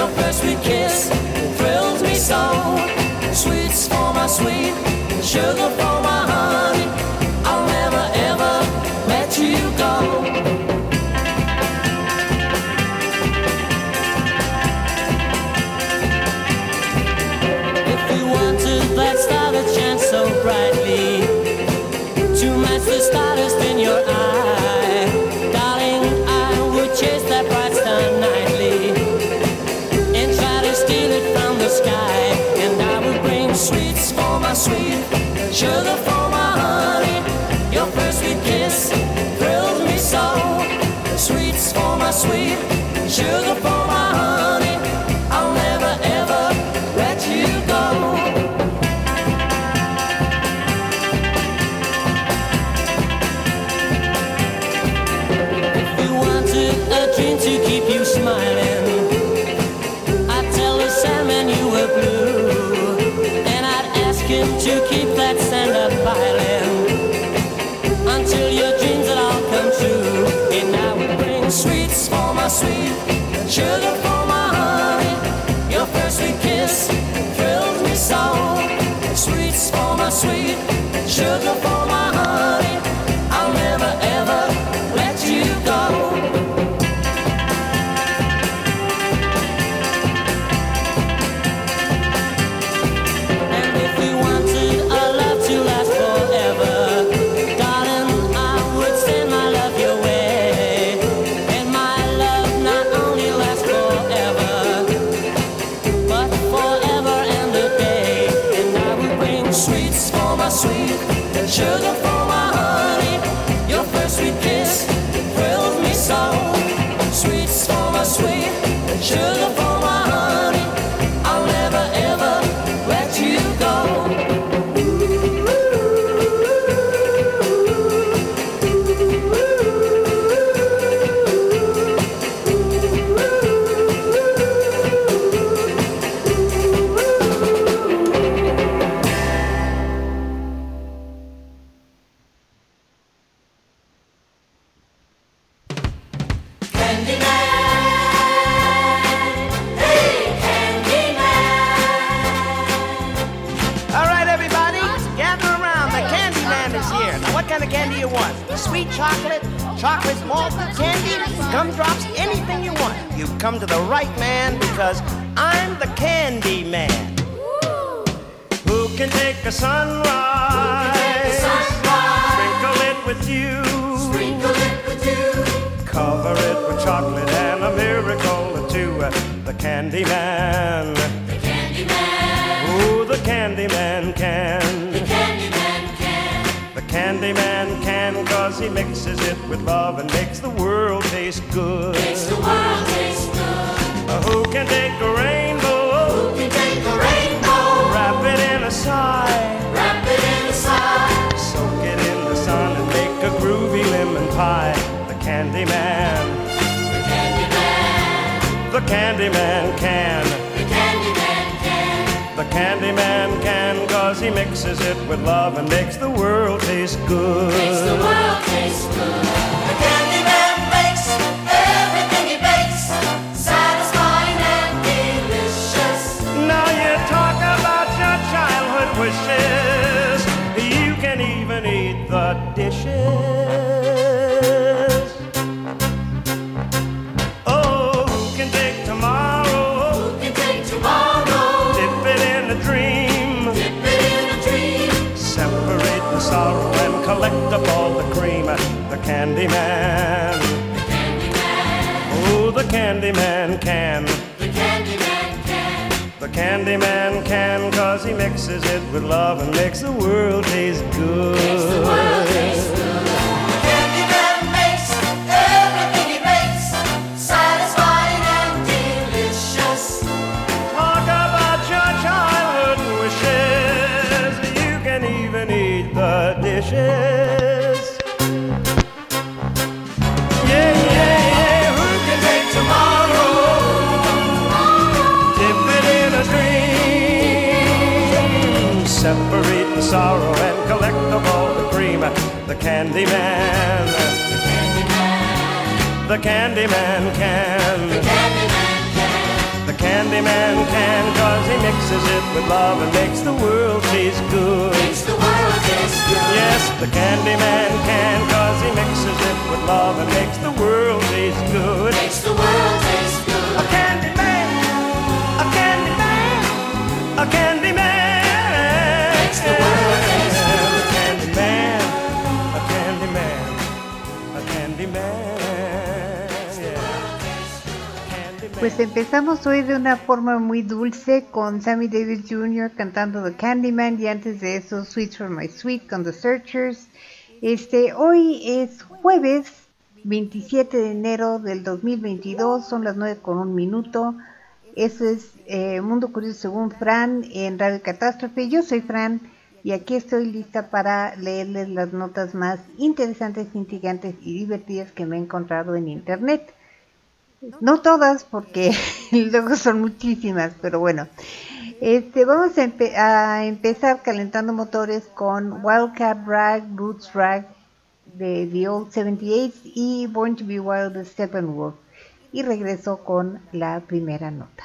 your first we kiss. sweet sugar Bomb. Sugar for my honey, your first sweet kiss thrilled me so. For my sweet, sugar for Man. Oh, the Candyman can. The Candyman can. The Candy Man can, cause he mixes it with love and makes the world taste good. Makes the world taste good. candy man. The candy man can. The candy man can, cause he mixes it with love and makes the world taste good. Makes the world taste good. Yes, the candy man can, cause he mixes it with love and makes the world taste good. Makes the world taste good. A candy man, a candy man, a candy man. Pues empezamos hoy de una forma muy dulce con Sammy Davis Jr. cantando The Candyman y antes de eso Sweet for My Sweet con The Searchers. Este, hoy es jueves 27 de enero del 2022, son las 9 con un minuto. Eso es eh, Mundo Curioso según Fran en Radio Catástrofe. Yo soy Fran y aquí estoy lista para leerles las notas más interesantes, intrigantes y divertidas que me he encontrado en internet. No todas, porque luego son muchísimas, pero bueno. Este, vamos a, empe- a empezar calentando motores con Wildcat Rag, Roots Rag de The Old 78 y Born to Be Wild de Steppenwolf. Y regreso con la primera nota.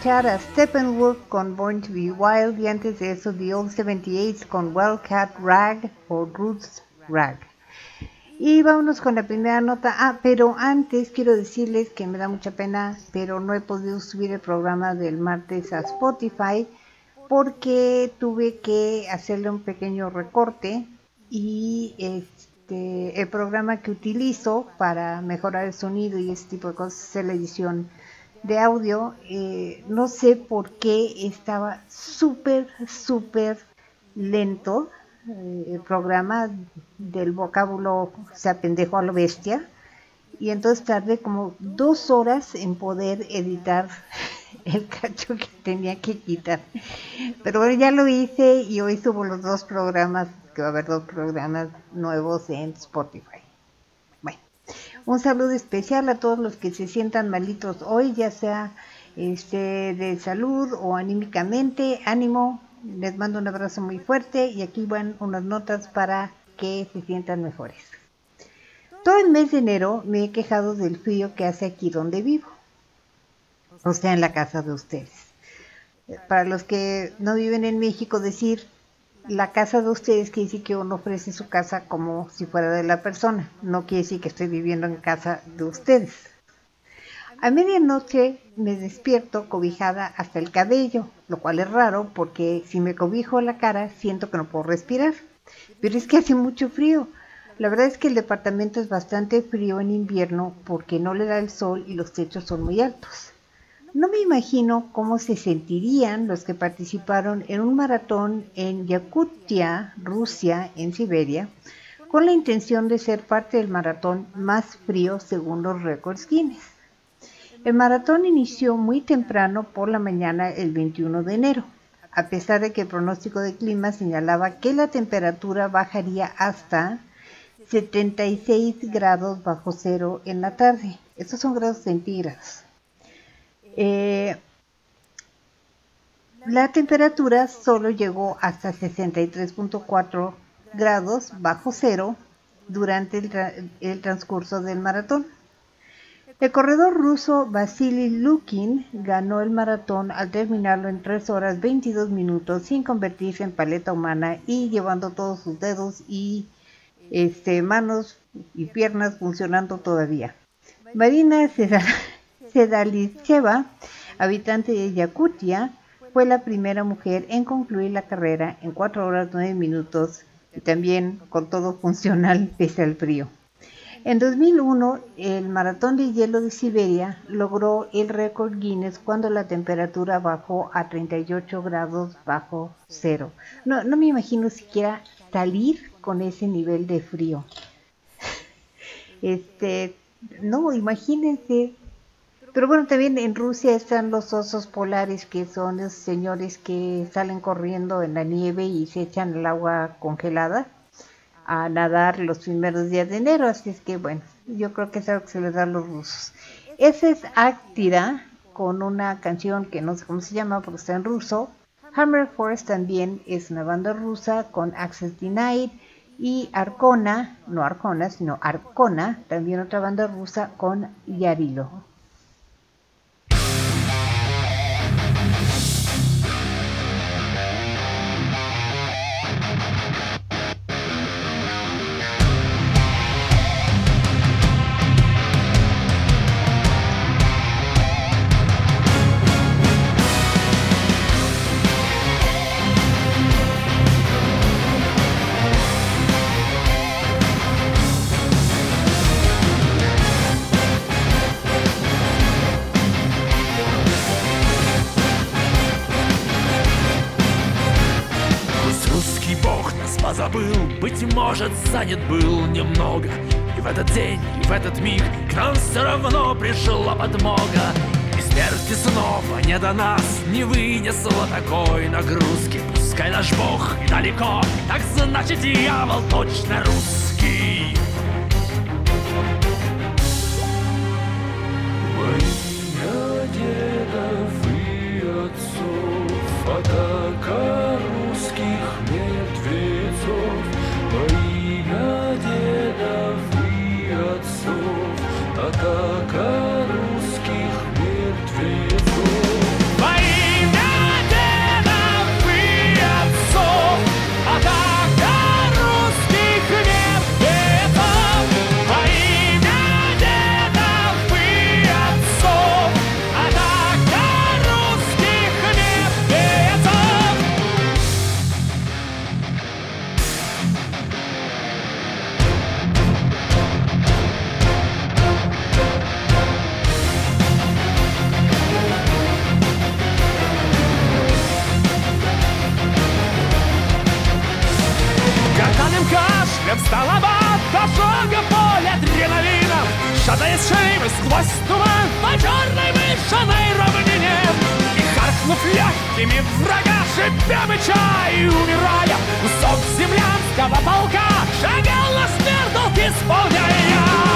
Escuchar a Steppenwolf con Born to Be Wild y antes de eso The Old 78 con Wildcat Rag o Roots Rag. Y vámonos con la primera nota. Ah, pero antes quiero decirles que me da mucha pena, pero no he podido subir el programa del martes a Spotify porque tuve que hacerle un pequeño recorte y este el programa que utilizo para mejorar el sonido y ese tipo de cosas es la edición de audio. eh, no sé por qué estaba súper, súper lento eh, el programa del vocábulo se apendejó a lo bestia y entonces tardé como dos horas en poder editar el cacho que tenía que quitar pero bueno ya lo hice y hoy subo los dos programas que va a haber dos programas nuevos en Spotify un saludo especial a todos los que se sientan malitos hoy ya sea este de salud o anímicamente ánimo les mando un abrazo muy fuerte y aquí van unas notas para que se sientan mejores. Todo el mes de enero me he quejado del frío que hace aquí donde vivo, o sea, en la casa de ustedes. Para los que no viven en México, decir la casa de ustedes quiere decir que uno ofrece su casa como si fuera de la persona, no quiere decir que estoy viviendo en casa de ustedes. A medianoche me despierto cobijada hasta el cabello, lo cual es raro porque si me cobijo la cara siento que no puedo respirar. Pero es que hace mucho frío. La verdad es que el departamento es bastante frío en invierno porque no le da el sol y los techos son muy altos. No me imagino cómo se sentirían los que participaron en un maratón en Yakutia, Rusia, en Siberia, con la intención de ser parte del maratón más frío según los récords Guinness. El maratón inició muy temprano por la mañana el 21 de enero, a pesar de que el pronóstico de clima señalaba que la temperatura bajaría hasta 76 grados bajo cero en la tarde. Estos son grados centígrados. Eh, la temperatura solo llegó hasta 63.4 grados bajo cero durante el, tra- el transcurso del maratón. El corredor ruso Vasily Lukin ganó el maratón al terminarlo en 3 horas 22 minutos sin convertirse en paleta humana y llevando todos sus dedos y este, manos y piernas funcionando todavía. Marina Seda- Sedalicheva, habitante de Yakutia, fue la primera mujer en concluir la carrera en 4 horas 9 minutos y también con todo funcional pese al frío. En 2001, el maratón de hielo de Siberia logró el récord Guinness cuando la temperatura bajó a 38 grados bajo cero. No, no me imagino siquiera salir con ese nivel de frío. Este, no, imagínense. Pero bueno, también en Rusia están los osos polares, que son los señores que salen corriendo en la nieve y se echan el agua congelada a nadar los primeros días de enero. Así es que bueno, yo creo que es algo que se les da a los rusos. Ese es Actira con una canción que no sé cómo se llama porque está en ruso. Hammer Force también es una banda rusa con Access Denied. Y Arcona, no Arcona, sino Arcona, también otra banda rusa con Yarilo. Занят был немного. И в этот день, и в этот миг к нам все равно пришла подмога. И смерти снова не до нас не вынесла такой нагрузки. Пускай наш бог и далеко, так значит дьявол точно русский. Во имя дедов и отцов Атака Шеями сквозь туман По черной вышиной равнине. И харкнув легкими врага Шипя меча и умирая Кусок землянского полка Шагал на смерть исполняя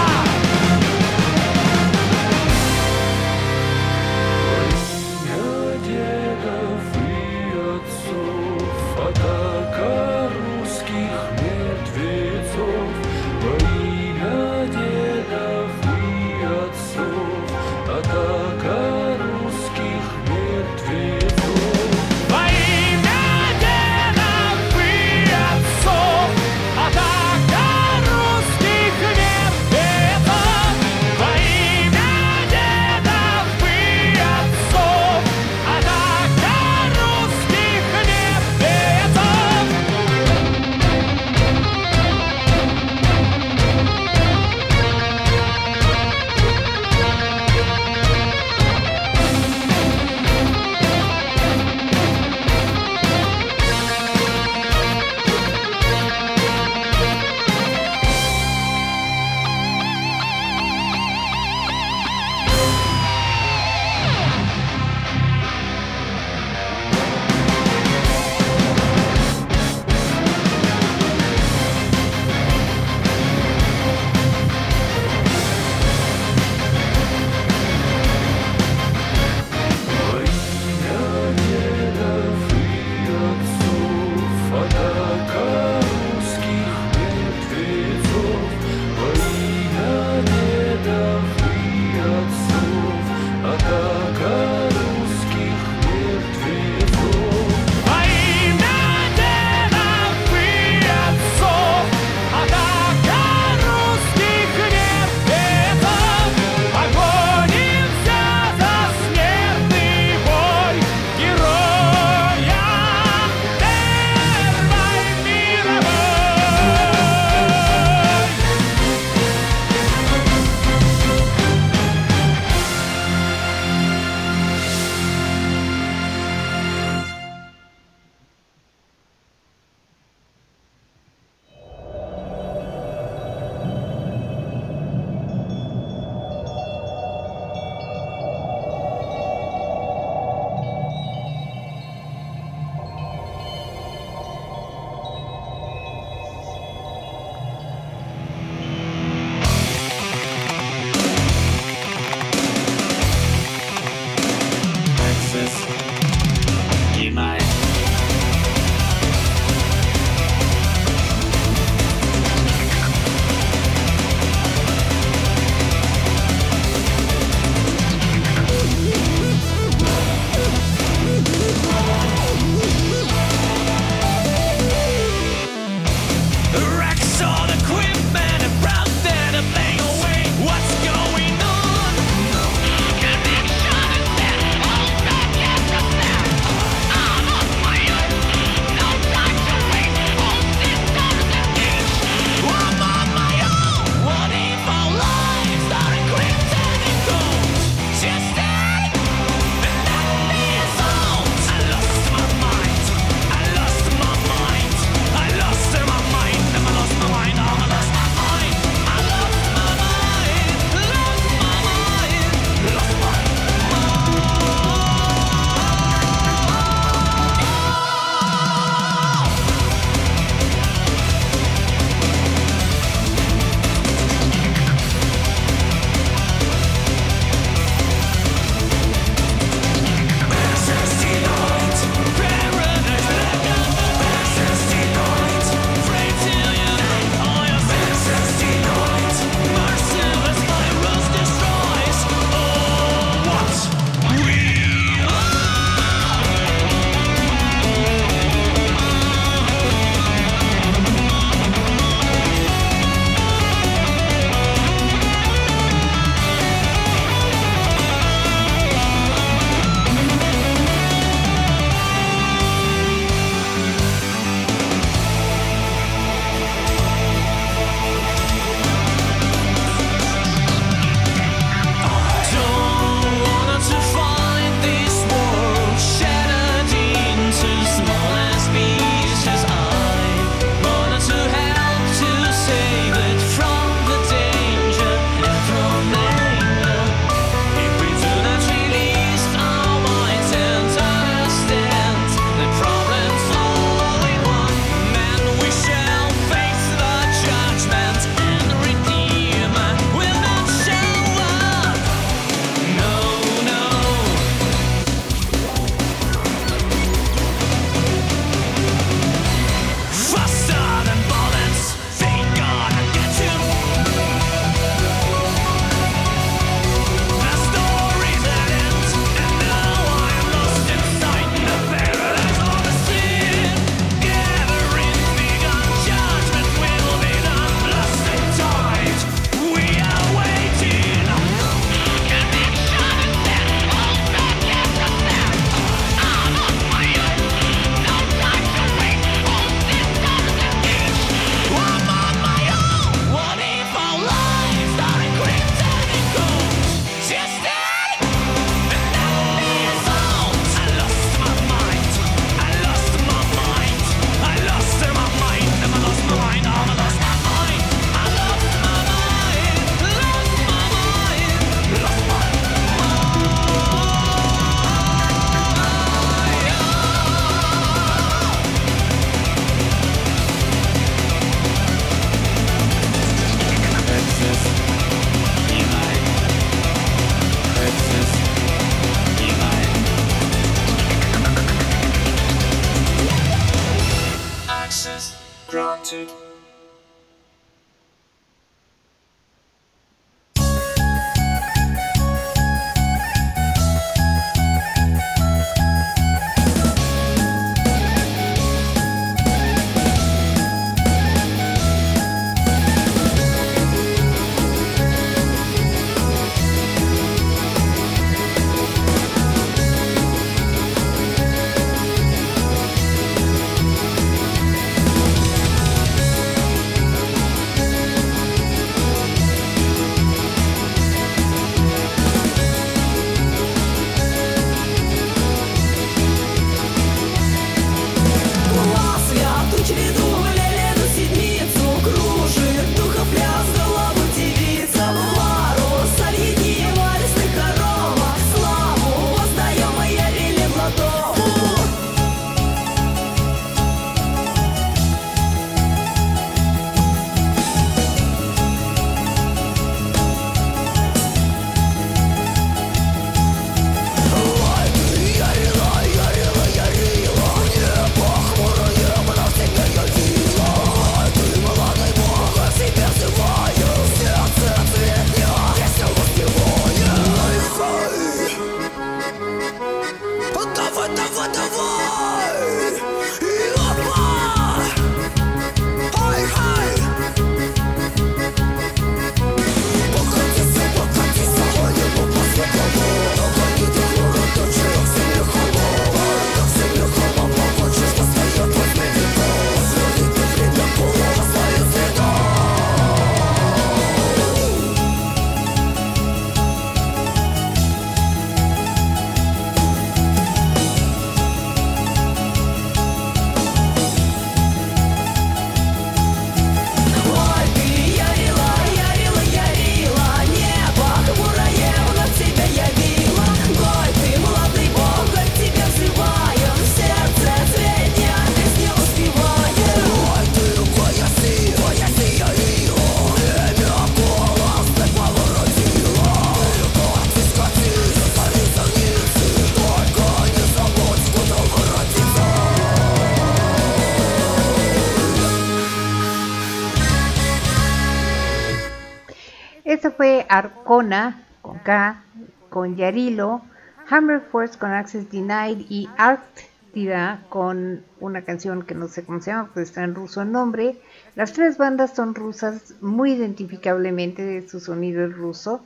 Arcona con K, con Yarilo, Hammer Force con Access Denied y Arctida con una canción que no sé cómo se llama, pues está en ruso el nombre. Las tres bandas son rusas, muy identificablemente su sonido es ruso.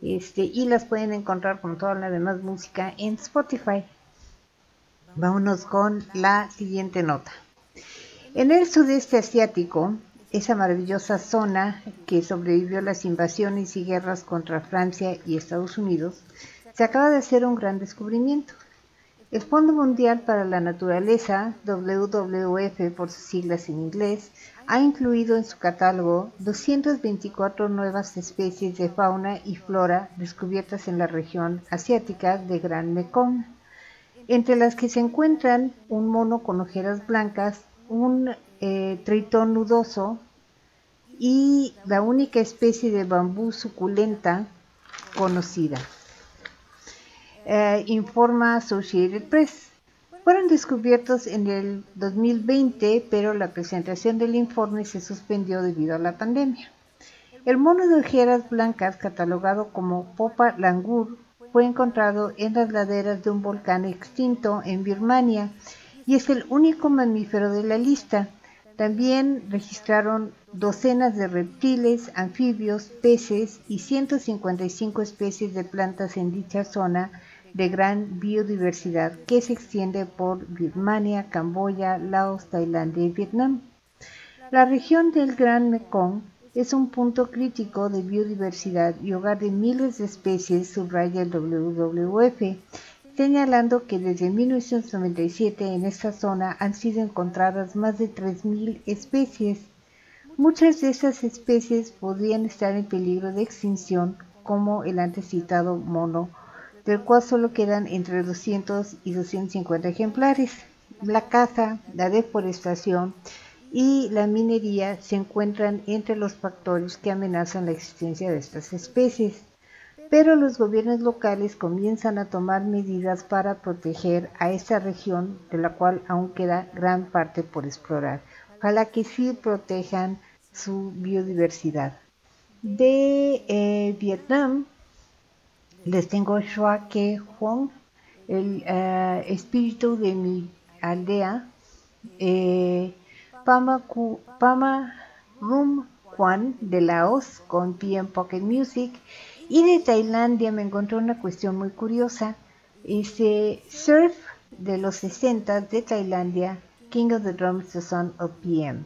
Este, y las pueden encontrar con toda la demás música en Spotify. Vámonos con la siguiente nota. En el sudeste asiático, esa maravillosa zona que sobrevivió a las invasiones y guerras contra Francia y Estados Unidos, se acaba de hacer un gran descubrimiento. El Fondo Mundial para la Naturaleza, WWF por sus siglas en inglés, ha incluido en su catálogo 224 nuevas especies de fauna y flora descubiertas en la región asiática de Gran Mekong, entre las que se encuentran un mono con ojeras blancas, un eh, tritón nudoso y la única especie de bambú suculenta conocida. Eh, informa Associated Press. Fueron descubiertos en el 2020, pero la presentación del informe se suspendió debido a la pandemia. El mono de ojeras blancas, catalogado como Popa langur, fue encontrado en las laderas de un volcán extinto en Birmania y es el único mamífero de la lista. También registraron docenas de reptiles, anfibios, peces y 155 especies de plantas en dicha zona de gran biodiversidad que se extiende por Birmania, Camboya, Laos, Tailandia y Vietnam. La región del Gran Mekong es un punto crítico de biodiversidad y hogar de miles de especies, subraya el WWF, señalando que desde 1997 en esta zona han sido encontradas más de 3.000 especies. Muchas de esas especies podrían estar en peligro de extinción, como el antes citado mono, del cual solo quedan entre 200 y 250 ejemplares. La caza, la deforestación y la minería se encuentran entre los factores que amenazan la existencia de estas especies pero los gobiernos locales comienzan a tomar medidas para proteger a esta región de la cual aún queda gran parte por explorar. Ojalá que sí protejan su biodiversidad. De eh, Vietnam les tengo Shua Ke Huong, el eh, espíritu de mi aldea. eh, Pama, Ku- Rum Kwan de Laos con PM Pocket Music. Y de Tailandia me encontré una cuestión muy curiosa. Ese surf de los 60 de Tailandia, King of the Drums, The Son of PM.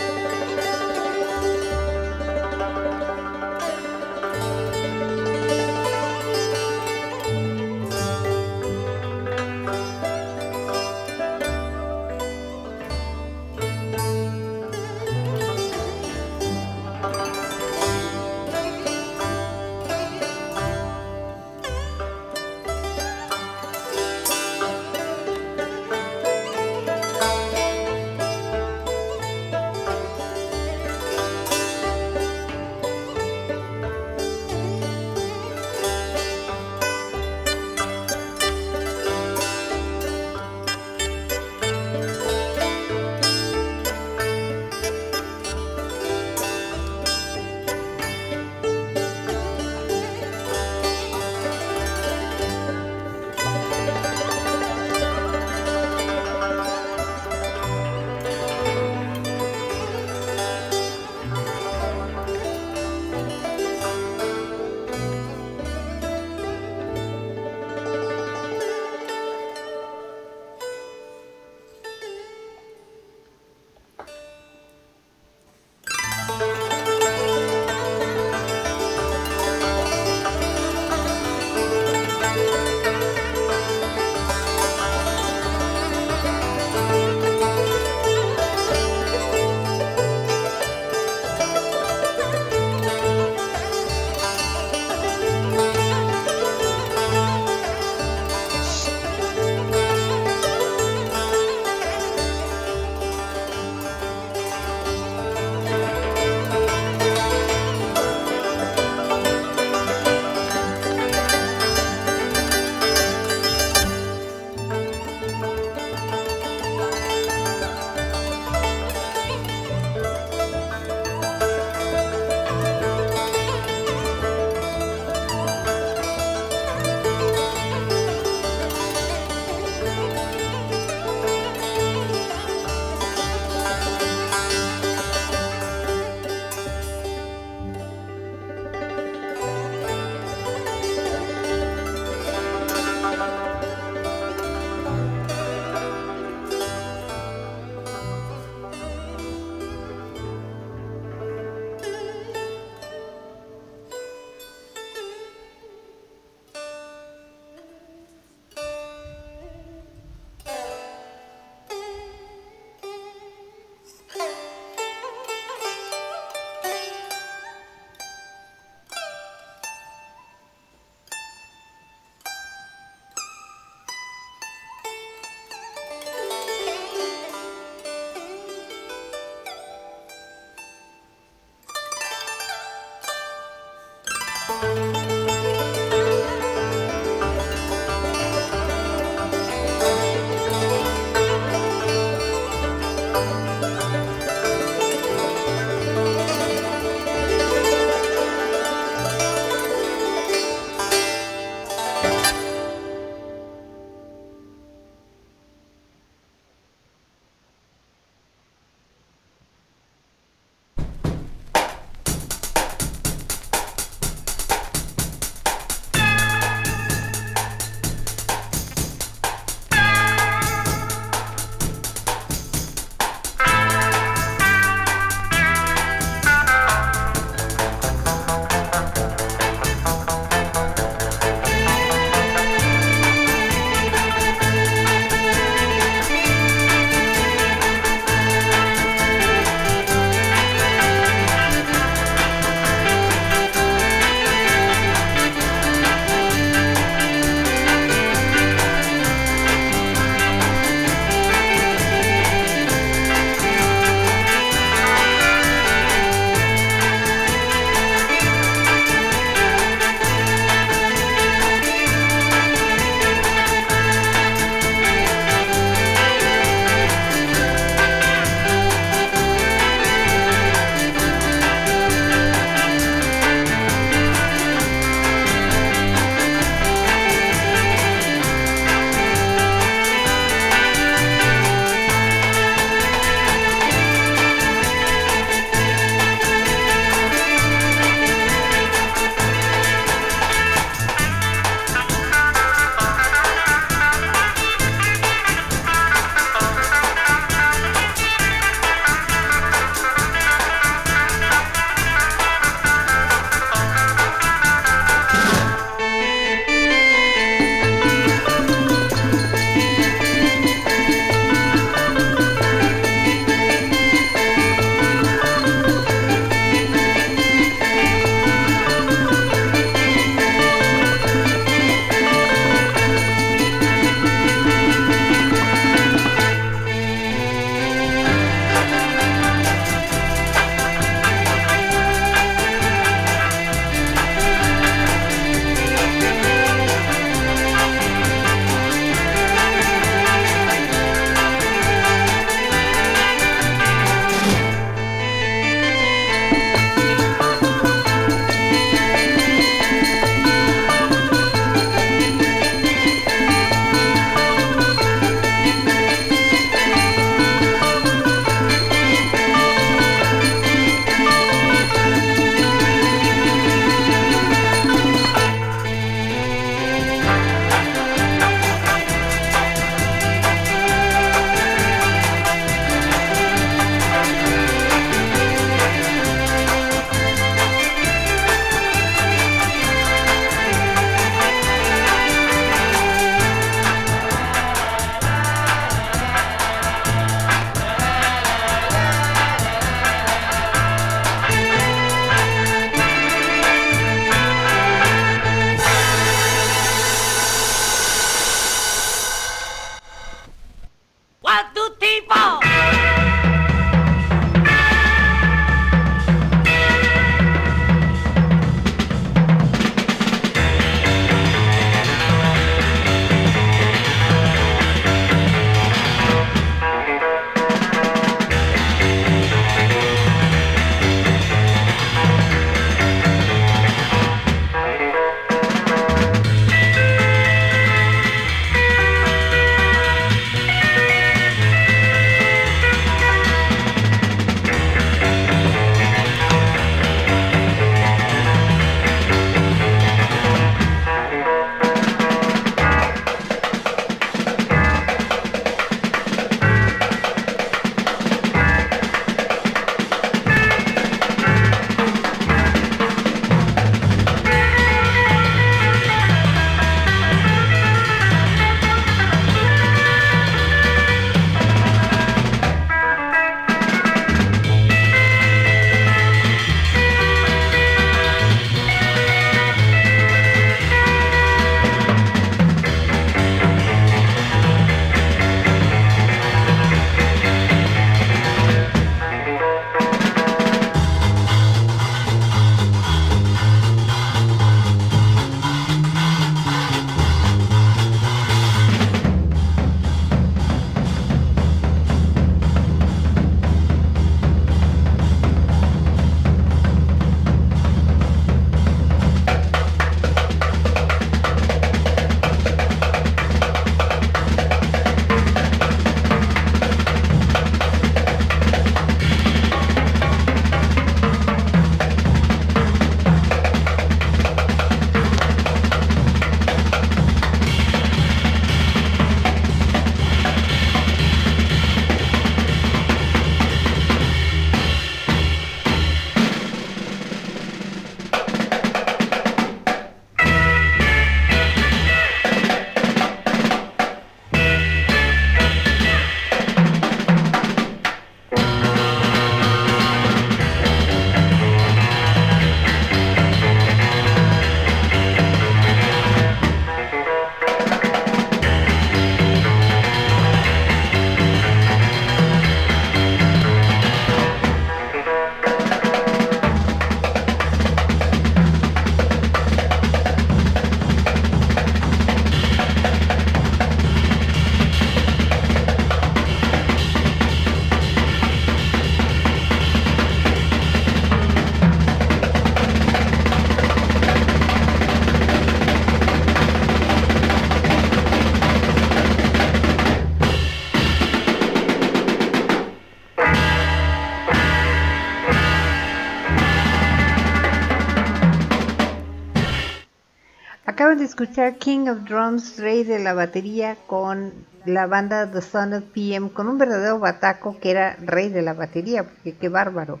King of Drums, Rey de la Batería, con la banda The Son of PM, con un verdadero bataco que era Rey de la Batería, porque qué bárbaro.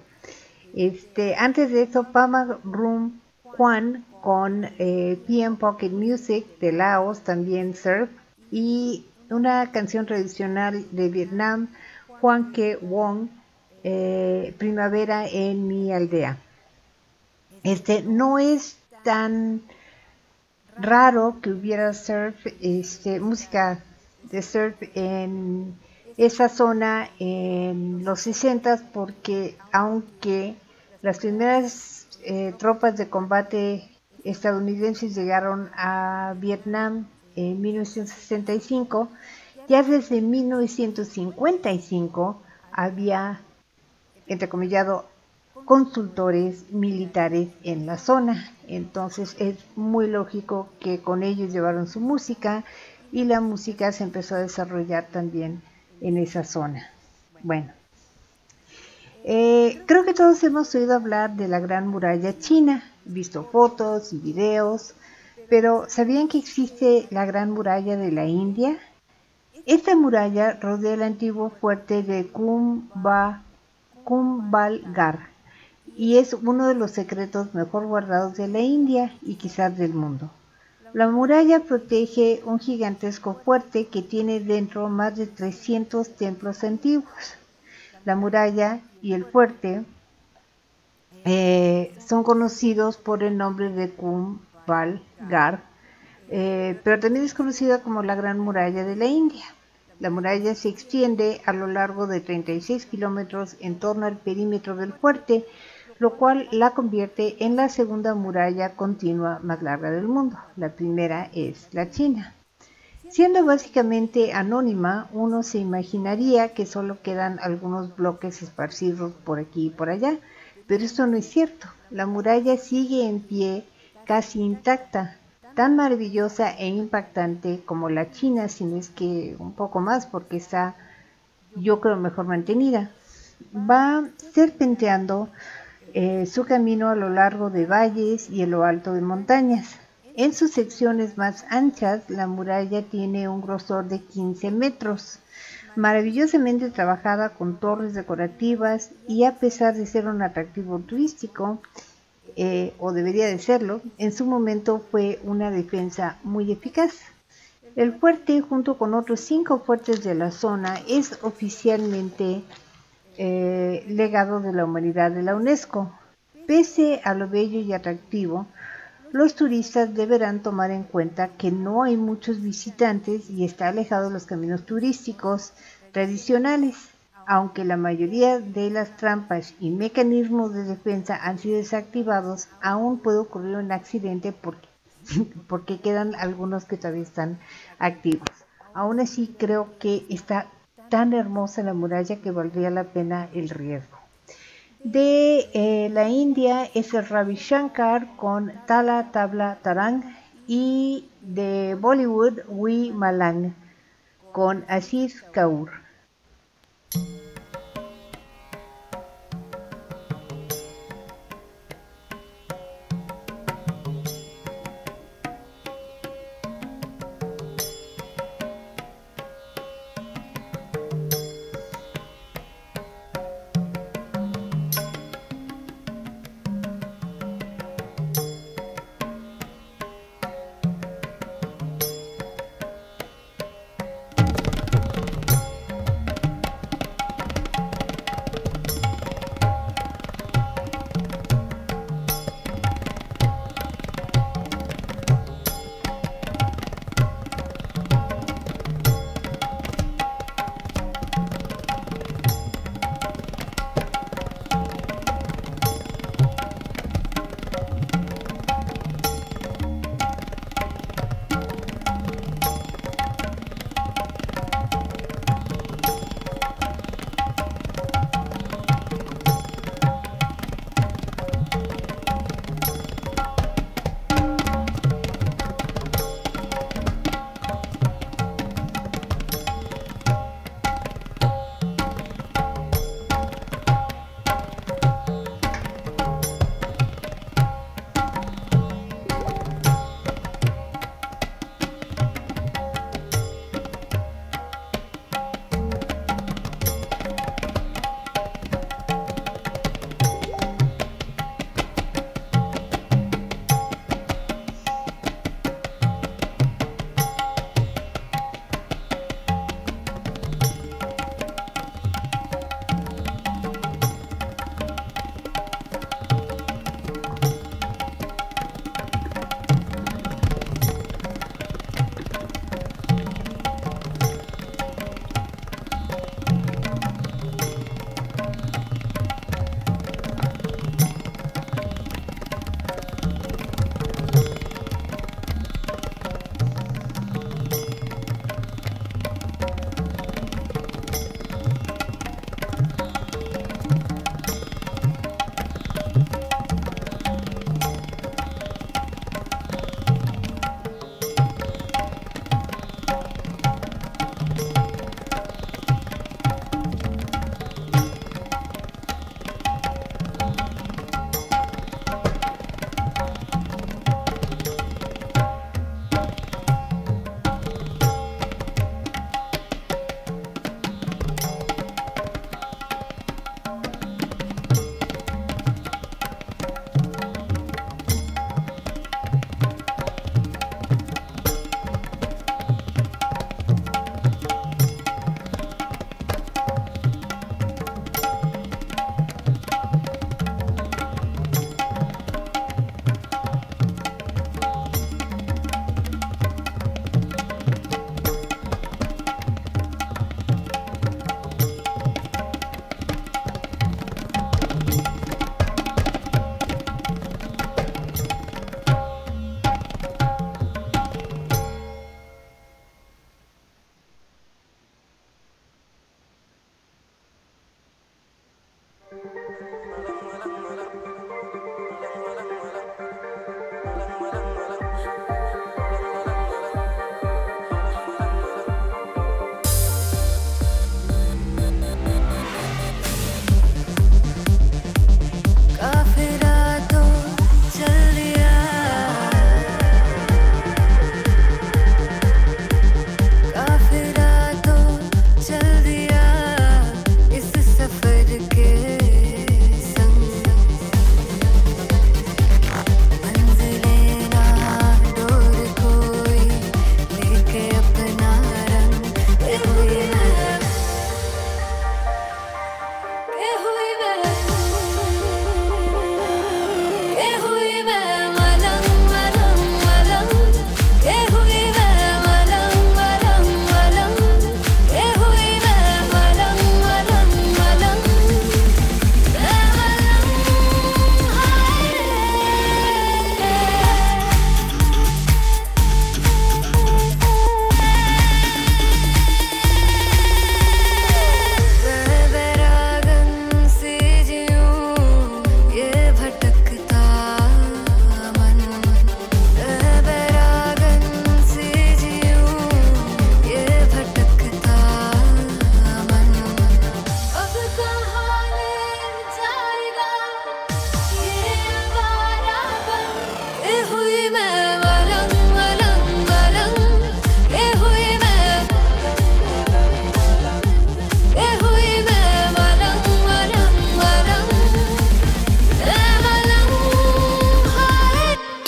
Este, antes de eso, Pama Room Juan con eh, PM Pocket Music de Laos, también Surf, y una canción tradicional de Vietnam, Juan Ke Wong, eh, Primavera en mi aldea. Este no es tan raro que hubiera surf, este, música de surf en esa zona en los 60 porque aunque las primeras eh, tropas de combate estadounidenses llegaron a Vietnam en 1965, ya desde 1955 había, entrecomillado, consultores militares en la zona. Entonces es muy lógico que con ellos llevaron su música y la música se empezó a desarrollar también en esa zona. Bueno, eh, creo que todos hemos oído hablar de la Gran Muralla China, visto fotos y videos, pero ¿sabían que existe la Gran Muralla de la India? Esta muralla rodea el antiguo fuerte de Kumbhalgarh y es uno de los secretos mejor guardados de la India y quizás del mundo. La muralla protege un gigantesco fuerte que tiene dentro más de 300 templos antiguos. La muralla y el fuerte eh, son conocidos por el nombre de Kumbhalgarh, eh, pero también es conocida como la Gran Muralla de la India. La muralla se extiende a lo largo de 36 kilómetros en torno al perímetro del fuerte, lo cual la convierte en la segunda muralla continua más larga del mundo. La primera es la China. Siendo básicamente anónima, uno se imaginaría que solo quedan algunos bloques esparcidos por aquí y por allá, pero esto no es cierto. La muralla sigue en pie, casi intacta, tan maravillosa e impactante como la China, si no es que un poco más, porque está, yo creo, mejor mantenida. Va serpenteando eh, su camino a lo largo de valles y en lo alto de montañas. En sus secciones más anchas, la muralla tiene un grosor de 15 metros, maravillosamente trabajada con torres decorativas y a pesar de ser un atractivo turístico, eh, o debería de serlo, en su momento fue una defensa muy eficaz. El fuerte, junto con otros cinco fuertes de la zona, es oficialmente eh, legado de la humanidad de la UNESCO. Pese a lo bello y atractivo, los turistas deberán tomar en cuenta que no hay muchos visitantes y está alejado de los caminos turísticos tradicionales. Aunque la mayoría de las trampas y mecanismos de defensa han sido desactivados, aún puede ocurrir un accidente porque, porque quedan algunos que todavía están activos. Aún así creo que está tan hermosa la muralla que valdría la pena el riesgo. De eh, la India es el Ravi Shankar con Tala Tabla Tarang y de Bollywood Wee Malang con Aziz Kaur.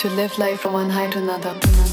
To live life from one high to another.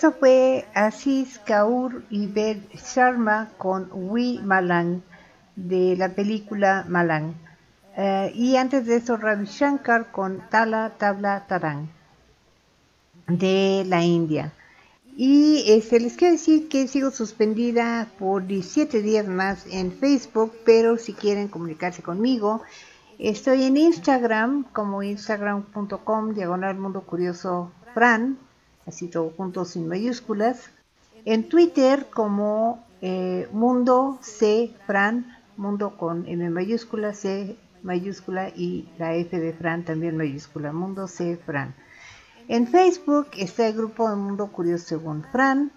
Eso fue Aziz Kaur y Sharma con We Malang de la película Malang. Eh, y antes de eso Ravi Shankar con Tala Tabla Tarang de la India. Y este, les quiero decir que sigo suspendida por 17 días más en Facebook, pero si quieren comunicarse conmigo, estoy en Instagram como instagram.com diagonal mundo curioso Fran, así todo junto sin mayúsculas. En Twitter como eh, mundo C Fran, mundo con M mayúscula, C mayúscula y la F de Fran también mayúscula, mundo C Fran. En Facebook está el grupo de Mundo Curioso según Fran.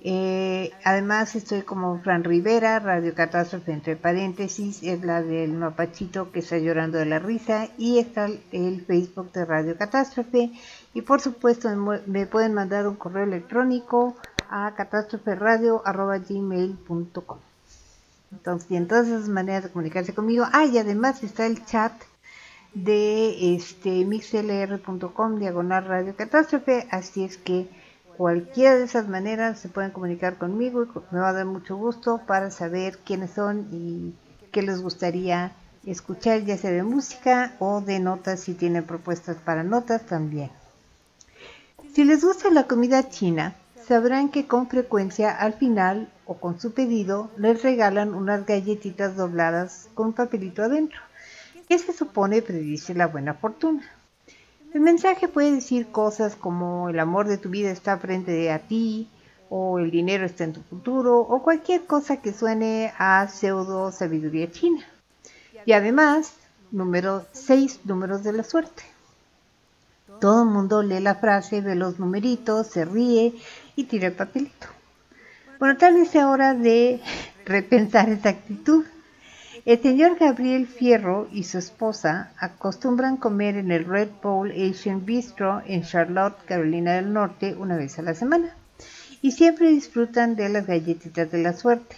Eh, además estoy como Fran Rivera, Radio Catástrofe entre paréntesis, es la del mapachito que está llorando de la risa y está el- el Facebook de Radio Catástrofe y por supuesto me, pueden mandar un correo electrónico a catástroferadio.gmail.com entonces, y en todas esas maneras de comunicarse conmigo. Ah, y además está el chat de este mixlr.com diagonal radio catástrofe, así es que cualquiera de esas maneras se pueden comunicar conmigo y me va a dar mucho gusto para saber quiénes son y qué les gustaría escuchar, ya sea de música o de notas, si tienen propuestas para notas también. Si les gusta la comida china, sabrán que con frecuencia al final o con su pedido les regalan unas galletitas dobladas con un papelito adentro, que se supone predice la buena fortuna. El mensaje puede decir cosas como el amor de tu vida está frente a ti, o el dinero está en tu futuro o cualquier cosa que suene a pseudo sabiduría china. Y además, número 6, números de la suerte. Todo el mundo lee la frase, ve los numeritos, se ríe y tira el papelito. Bueno, tal vez sea hora de repensar esa actitud. El señor Gabriel Fierro y su esposa acostumbran comer en el Red Bowl Asian Bistro en Charlotte, Carolina del Norte, una vez a la semana. Y siempre disfrutan de las galletitas de la suerte.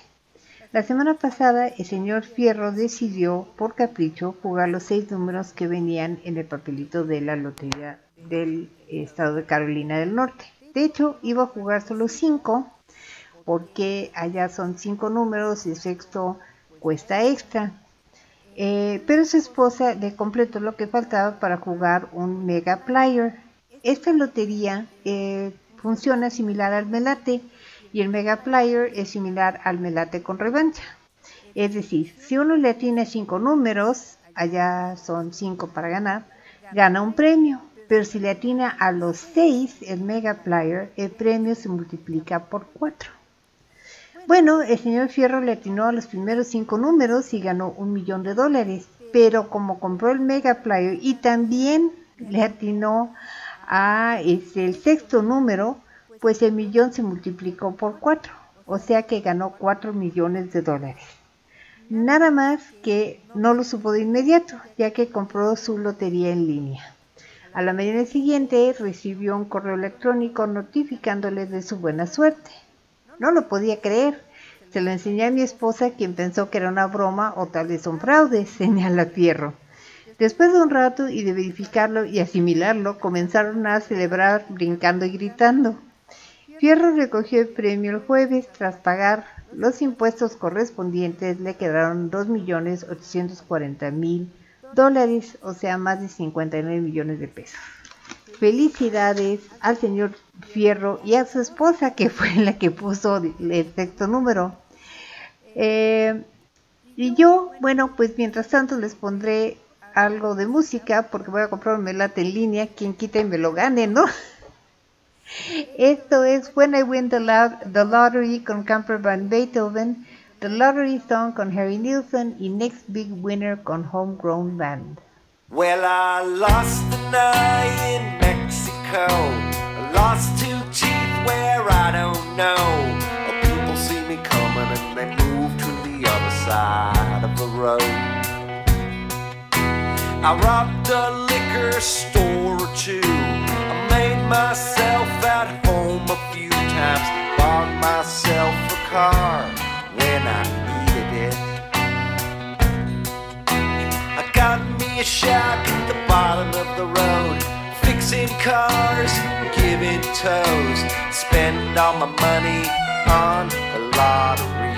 La semana pasada el señor Fierro decidió, por capricho, jugar los seis números que venían en el papelito de la lotería del estado de Carolina del Norte. De hecho, iba a jugar solo cinco, porque allá son cinco números y el sexto cuesta extra. Eh, pero su esposa le completó lo que faltaba para jugar un Mega Player. Esta lotería eh, funciona similar al Melate y el Mega Player es similar al Melate con revancha. Es decir, si uno le atina cinco números, allá son cinco para ganar, gana un premio. Pero si le atina a los seis, el Mega Player, el premio se multiplica por cuatro. Bueno, el señor Fierro le atinó a los primeros cinco números y ganó un millón de dólares. Pero como compró el Mega Player y también le atinó a este, el sexto número, pues el millón se multiplicó por cuatro. O sea que ganó cuatro millones de dólares. Nada más que no lo supo de inmediato, ya que compró su lotería en línea. A la mañana siguiente recibió un correo electrónico notificándole de su buena suerte. No lo podía creer. Se lo enseñé a mi esposa, quien pensó que era una broma o tal vez un fraude, señala Fierro. Después de un rato y de verificarlo y asimilarlo, comenzaron a celebrar brincando y gritando. Fierro recogió el premio el jueves tras pagar los impuestos correspondientes le quedaron 2.840.000 dólares, o sea, más de 59 millones de pesos. Felicidades al señor Fierro y a su esposa, que fue la que puso el sexto número. Eh, y yo, bueno, pues mientras tanto les pondré algo de música, porque voy a comprar un melate en línea, quien quita y me lo gane, ¿no? Esto es When I Win the, the Lottery con Camper Van Beethoven, The Lottery Song con Harry Nilsson y Next Big Winner con Homegrown Band. Well, I lost an eye in Mexico. I lost two teeth where I don't know. People see me coming and they move to the other side of the road. I robbed a liquor store or two. I made myself at home a few times. Bought myself a car I needed it. I got me a shack at the bottom of the road. Fixing cars, giving toes. Spend all my money on the lottery.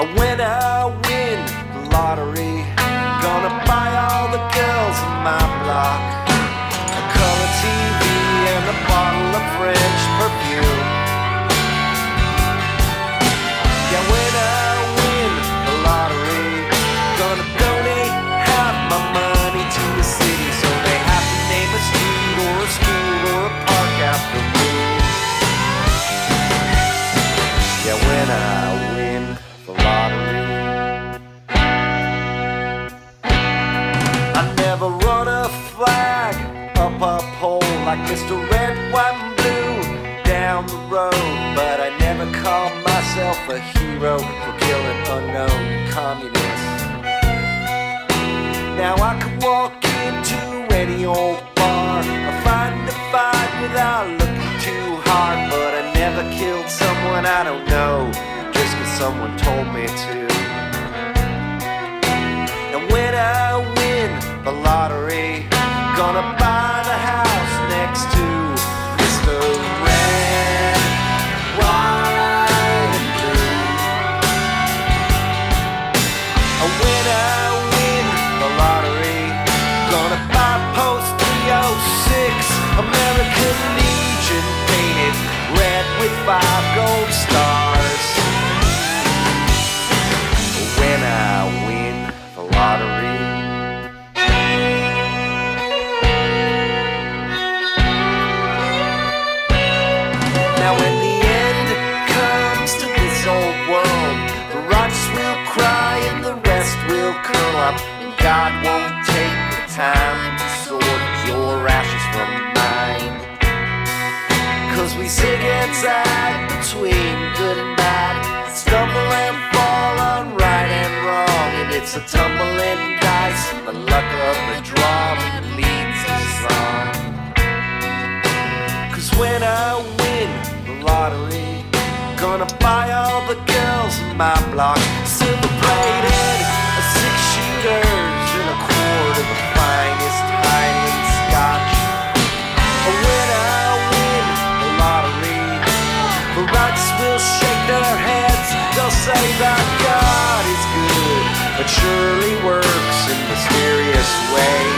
I when I win the lottery, gonna buy all the girls in my block like Mr. Red, White, and Blue down the road. But I never called myself a hero for killing unknown communists. Now I could walk into any old bar or find a fight without looking too hard. But I never killed someone I don't know just cause someone told me to. And when I win the lottery, gonna buy five gold stars. When I win the lottery. Now when the end comes to this old world, the rocks will cry and the rest will curl up, and God won't take the time. Cause we zigzag between good and bad, stumble and fall on right and wrong, and it's a tumbling dice, the luck of the draw leads us on. Cause when I win the lottery, gonna buy all the girls in my block silver plated, a six shooter. say that God is good, but surely works in mysterious ways.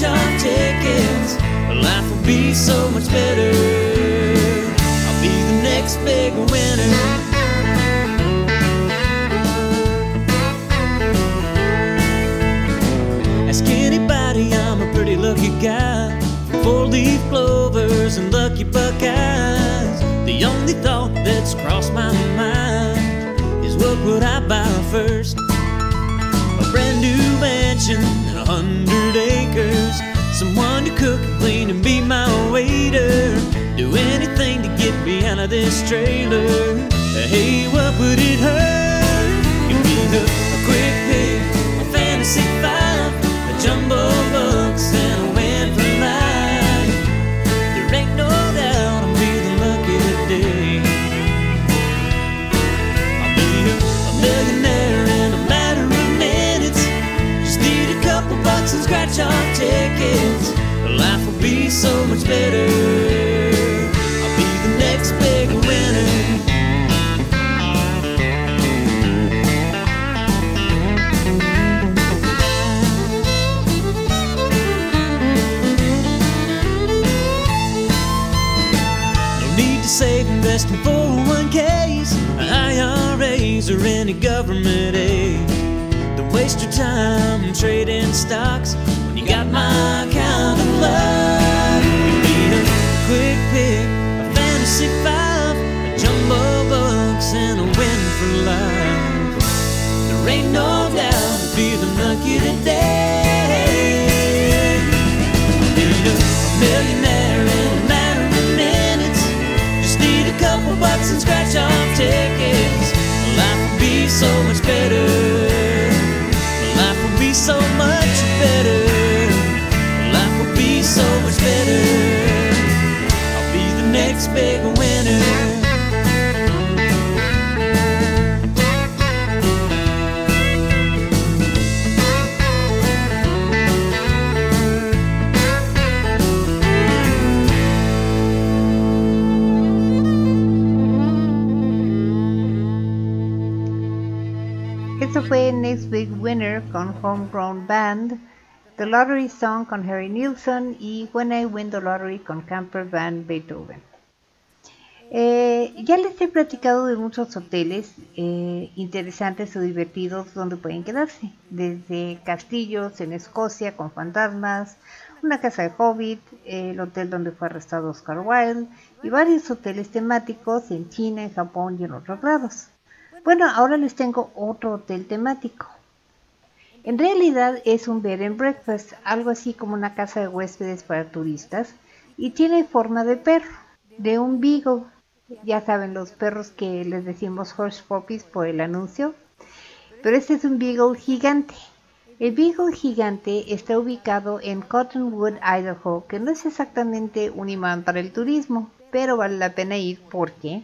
John Jenkins, life will be so much better. I'll be the next big winner. Ask anybody, I'm a pretty lucky guy. Four leaf clovers and lucky buckeyes. The only thought that's crossed my mind is what would I buy first? A brand new mansion hundred acres. Someone to cook and clean and be my waiter. Do anything to get me out of this trailer. Hey, what would it hurt? Give me a, a quick pick, a fantasy five, a jumbo scratch off tickets. Life will be so much better. I'll be the next big winner. No need to save, invest in 401ks, IRAs, or any government aid. Waste your time trading stocks when you got my kind of love. Need a quick pick, a fantasy five, a jumbo bucks, and a win for life. There ain't no so much better. Life will be so much better. I'll be the next big winner. Homegrown Band, The Lottery Song con Harry Nilsson y When I Win the Lottery con Camper Van Beethoven. Eh, ya les he platicado de muchos hoteles eh, interesantes o divertidos donde pueden quedarse, desde castillos en Escocia con fantasmas, una casa de Hobbit, el hotel donde fue arrestado Oscar Wilde y varios hoteles temáticos en China, en Japón y en otros lados. Bueno, ahora les tengo otro hotel temático. En realidad es un bed and breakfast, algo así como una casa de huéspedes para turistas, y tiene forma de perro, de un beagle. Ya saben, los perros que les decimos horse puppies por el anuncio. Pero este es un beagle gigante. El beagle gigante está ubicado en Cottonwood, Idaho, que no es exactamente un imán para el turismo, pero vale la pena ir porque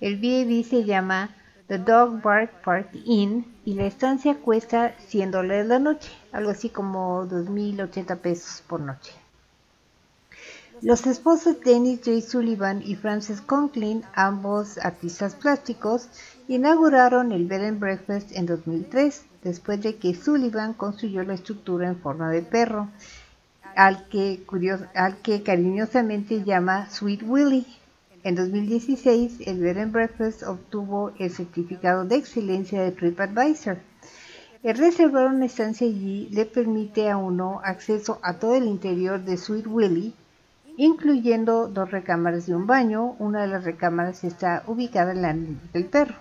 el B&B se llama The Dog Bark Park Inn y la estancia cuesta 100 dólares la noche, algo así como 2.080 pesos por noche. Los esposos Dennis J. Sullivan y Frances Conklin, ambos artistas plásticos, inauguraron el Bed and Breakfast en 2003, después de que Sullivan construyó la estructura en forma de perro, al que, al que cariñosamente llama Sweet Willie. En 2016, el Bed and Breakfast obtuvo el certificado de excelencia de TripAdvisor. El reservar una estancia allí le permite a uno acceso a todo el interior de Sweet Willie, incluyendo dos recámaras y un baño. Una de las recámaras está ubicada en la del perro.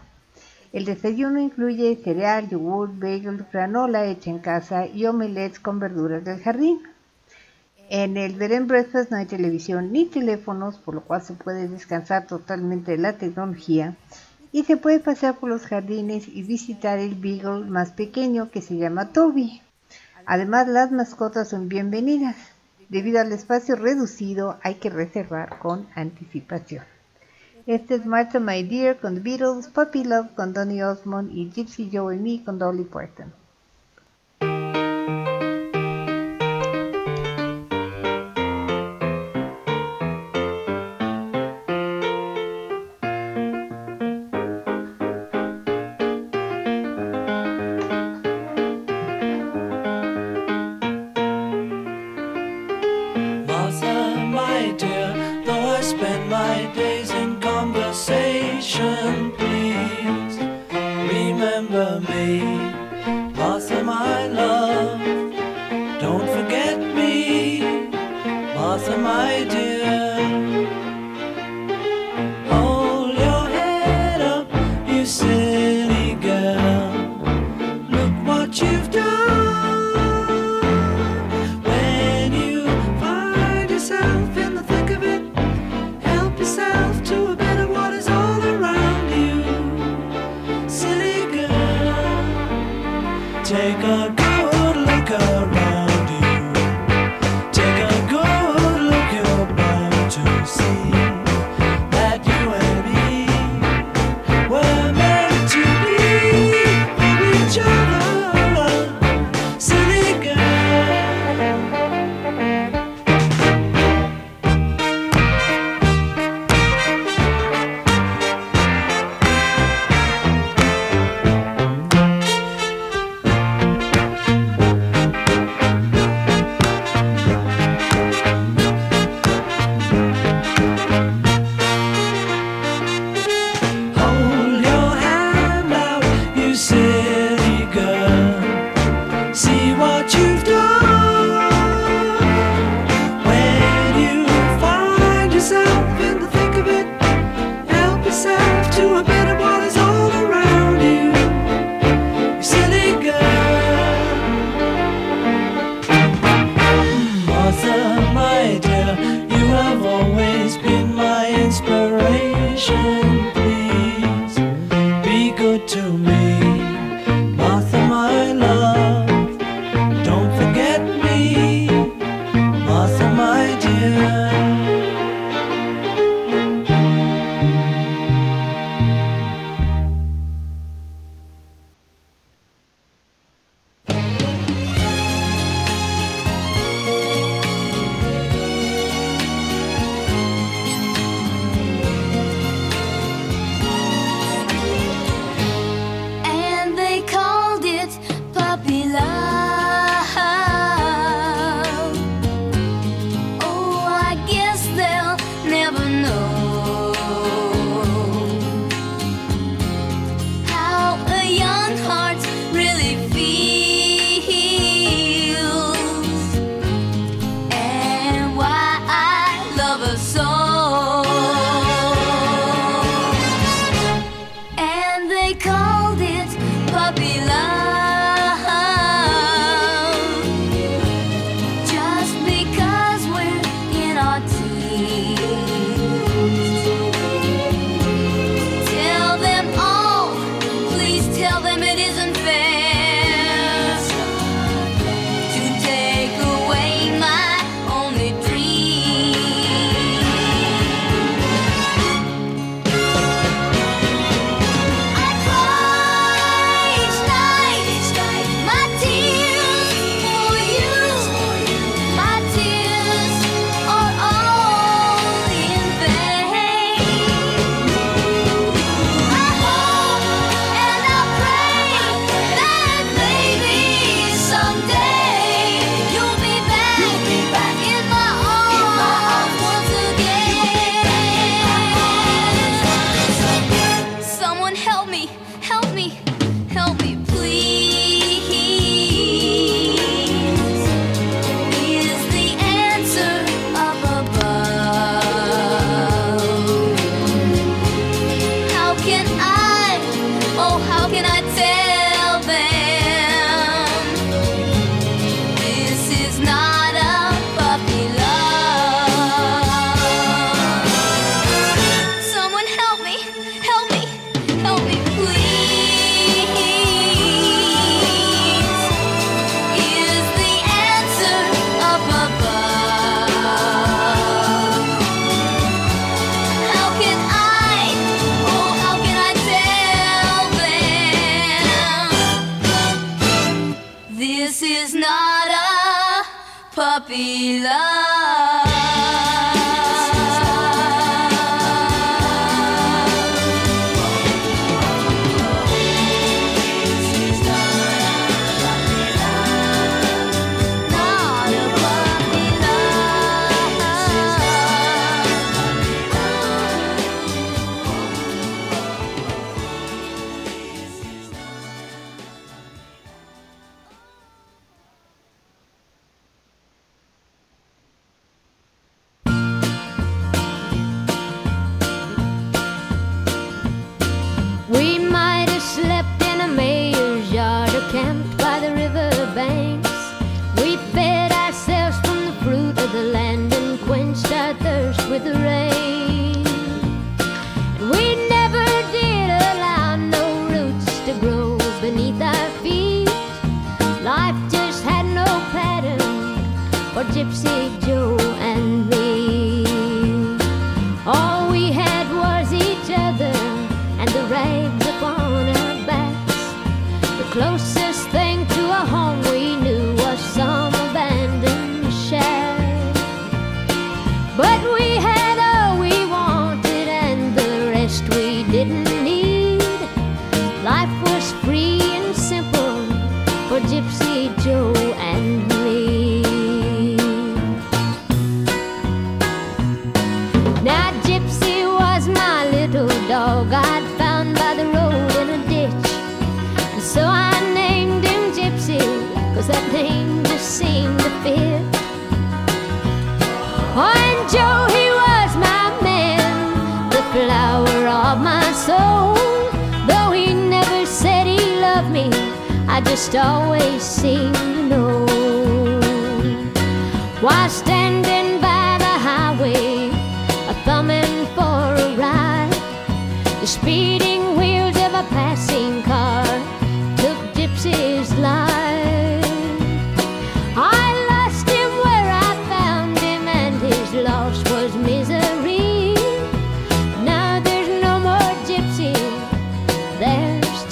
El desayuno incluye cereal, yogur, bagel, granola hecha en casa y omelets con verduras del jardín. En el Bed and Breakfast no hay televisión ni teléfonos, por lo cual se puede descansar totalmente de la tecnología y se puede pasear por los jardines y visitar el Beagle más pequeño que se llama Toby. Además, las mascotas son bienvenidas. Debido al espacio reducido, hay que reservar con anticipación. Este es Martha My Dear con The Beatles, Puppy Love con Donny Osmond y Gypsy Joe and Me con Dolly Parton.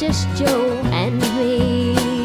Just Joe and me.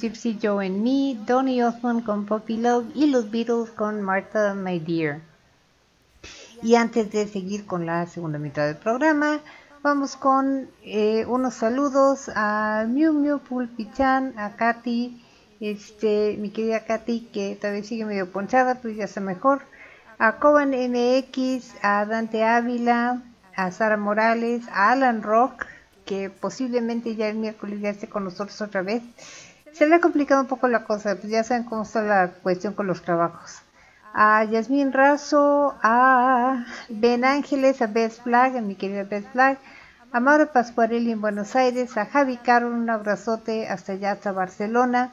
Gypsy Joe and Me, Donny Osmond con Puppy Love y los Beatles con Martha My Dear. Y antes de seguir con la segunda mitad del programa, vamos con eh, unos saludos a Miu Miu Pulpichan, a Katy, este, mi querida Katy, que todavía sigue medio ponchada, pero ya está mejor. A Coban MX, a Dante Ávila, a Sara Morales, a Alan Rock, que posiblemente ya el miércoles ya esté con nosotros otra vez. Se le ha complicado un poco la cosa, pues ya saben cómo está la cuestión con los trabajos. A Yasmín Razo, a Ben Ángeles, a Best Flag, a mi querida Best Flag, a Mauro Pascuarelli en Buenos Aires, a Javi Caro, un abrazote hasta allá, hasta Barcelona,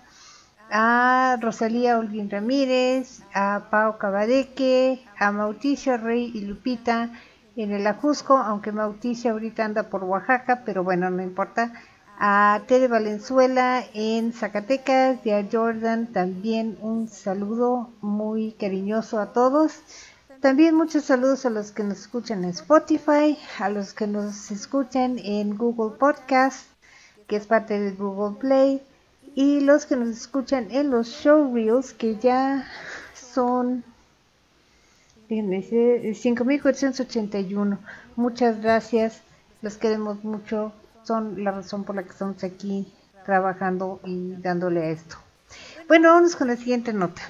a Rosalía Olguín Ramírez, a Pau Cabadeque, a Mauricio Rey y Lupita en el Ajusco, aunque Mauricio ahorita anda por Oaxaca, pero bueno, no importa. A Tere Valenzuela en Zacatecas y a Jordan también un saludo muy cariñoso a todos. También muchos saludos a los que nos escuchan en Spotify, a los que nos escuchan en Google Podcast, que es parte de Google Play, y los que nos escuchan en los show reels, que ya son déjenme decir, 5481. Muchas gracias, los queremos mucho, son la razón por la que estamos aquí trabajando y dándole a esto. Bueno, vamos con la siguiente nota.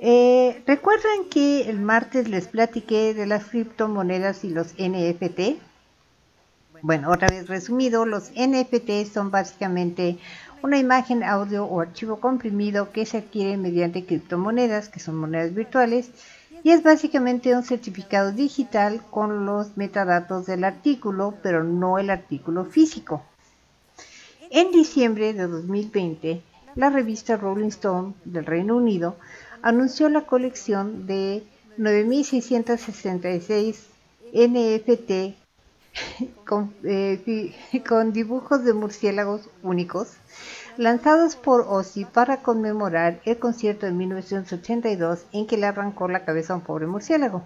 Eh, ¿Recuerdan que el martes les platiqué de las criptomonedas y los NFT? Bueno, otra vez resumido, los NFT son básicamente una imagen, audio o archivo comprimido que se adquiere mediante criptomonedas, que son monedas virtuales, y es básicamente un certificado digital con los metadatos del artículo, pero no el artículo físico. En diciembre de 2020, la revista Rolling Stone del Reino Unido anunció la colección de 9.666 NFT con, eh, con, dibujos de murciélagos únicos lanzados por Ozzy para conmemorar el concierto de 1982 en que le arrancó la cabeza a un pobre murciélago.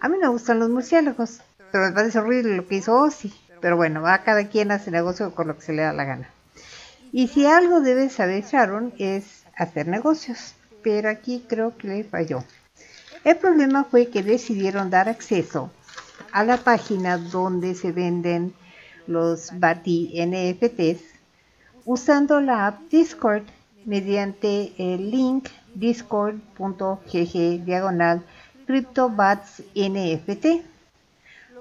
A mí me gustan los murciélagos, pero me parece horrible lo que hizo Ozzy. Pero bueno, va cada quien hace negocio con lo que se le da la gana. Y si algo debe saber Sharon es hacer negocios pero aquí creo que le falló. El problema fue que decidieron dar acceso a la página donde se venden los BATI NFTs usando la app Discord mediante el link discord.gg diagonal.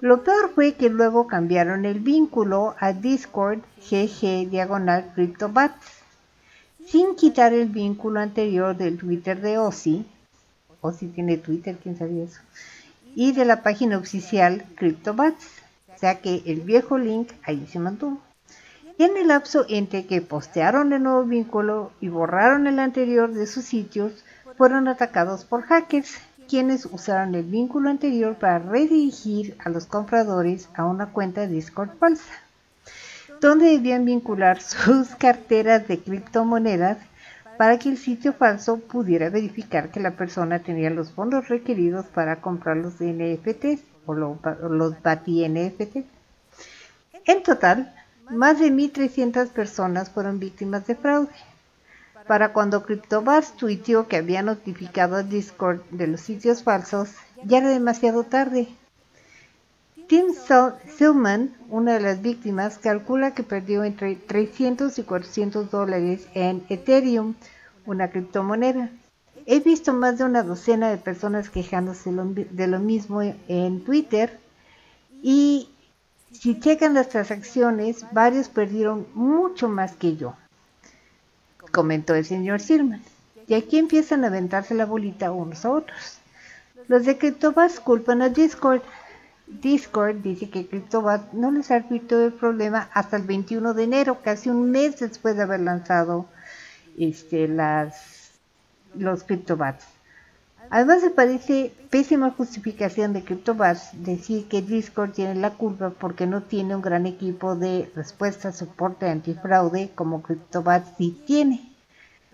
Lo peor fue que luego cambiaron el vínculo a Discord GG diagonal CryptoBats sin quitar el vínculo anterior del Twitter de Ozzy, Ozzy tiene Twitter, quién sabía eso, y de la página oficial CryptoBats, o sea que el viejo link ahí se mantuvo. Y en el lapso entre que postearon el nuevo vínculo y borraron el anterior de sus sitios, fueron atacados por hackers, quienes usaron el vínculo anterior para redirigir a los compradores a una cuenta Discord falsa donde debían vincular sus carteras de criptomonedas para que el sitio falso pudiera verificar que la persona tenía los fondos requeridos para comprar los NFTs o los BATI NFTs. En total, más de 1.300 personas fueron víctimas de fraude. Para cuando CryptoBars tuiteó que había notificado a Discord de los sitios falsos, ya era demasiado tarde Tim Silman, una de las víctimas, calcula que perdió entre 300 y 400 dólares en Ethereum, una criptomoneda. He visto más de una docena de personas quejándose de lo mismo en Twitter y si checan las transacciones, varios perdieron mucho más que yo, comentó el señor Silman. Y aquí empiezan a aventarse la bolita unos a otros. Los de CryptoBus culpan a Discord Discord dice que CryptoBat no les advirtió el problema hasta el 21 de enero, casi un mes después de haber lanzado este, los CryptoBats. Además, me parece pésima justificación de CryptoBats decir que Discord tiene la culpa porque no tiene un gran equipo de respuesta, soporte antifraude como CryptoBats sí tiene.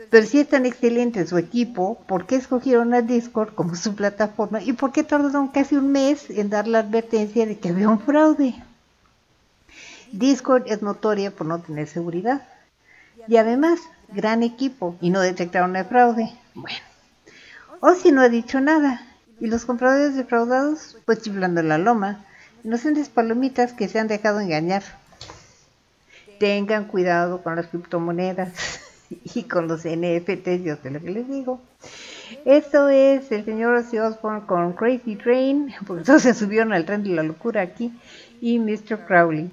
Pero si es tan excelente su equipo, ¿por qué escogieron a Discord como su plataforma? ¿Y por qué tardaron casi un mes en dar la advertencia de que había un fraude? Discord es notoria por no tener seguridad. Y además, gran equipo y no detectaron el fraude. Bueno, o si no ha dicho nada. Y los compradores defraudados, pues chiflando la loma. Inocentes palomitas que se han dejado engañar. Tengan cuidado con las criptomonedas. y con los NFTs, yo sé lo que les digo. Esto es el señor Ozzy Osbourne con Crazy Train, porque todos se subieron al tren de la locura aquí, y Mr. Crowley.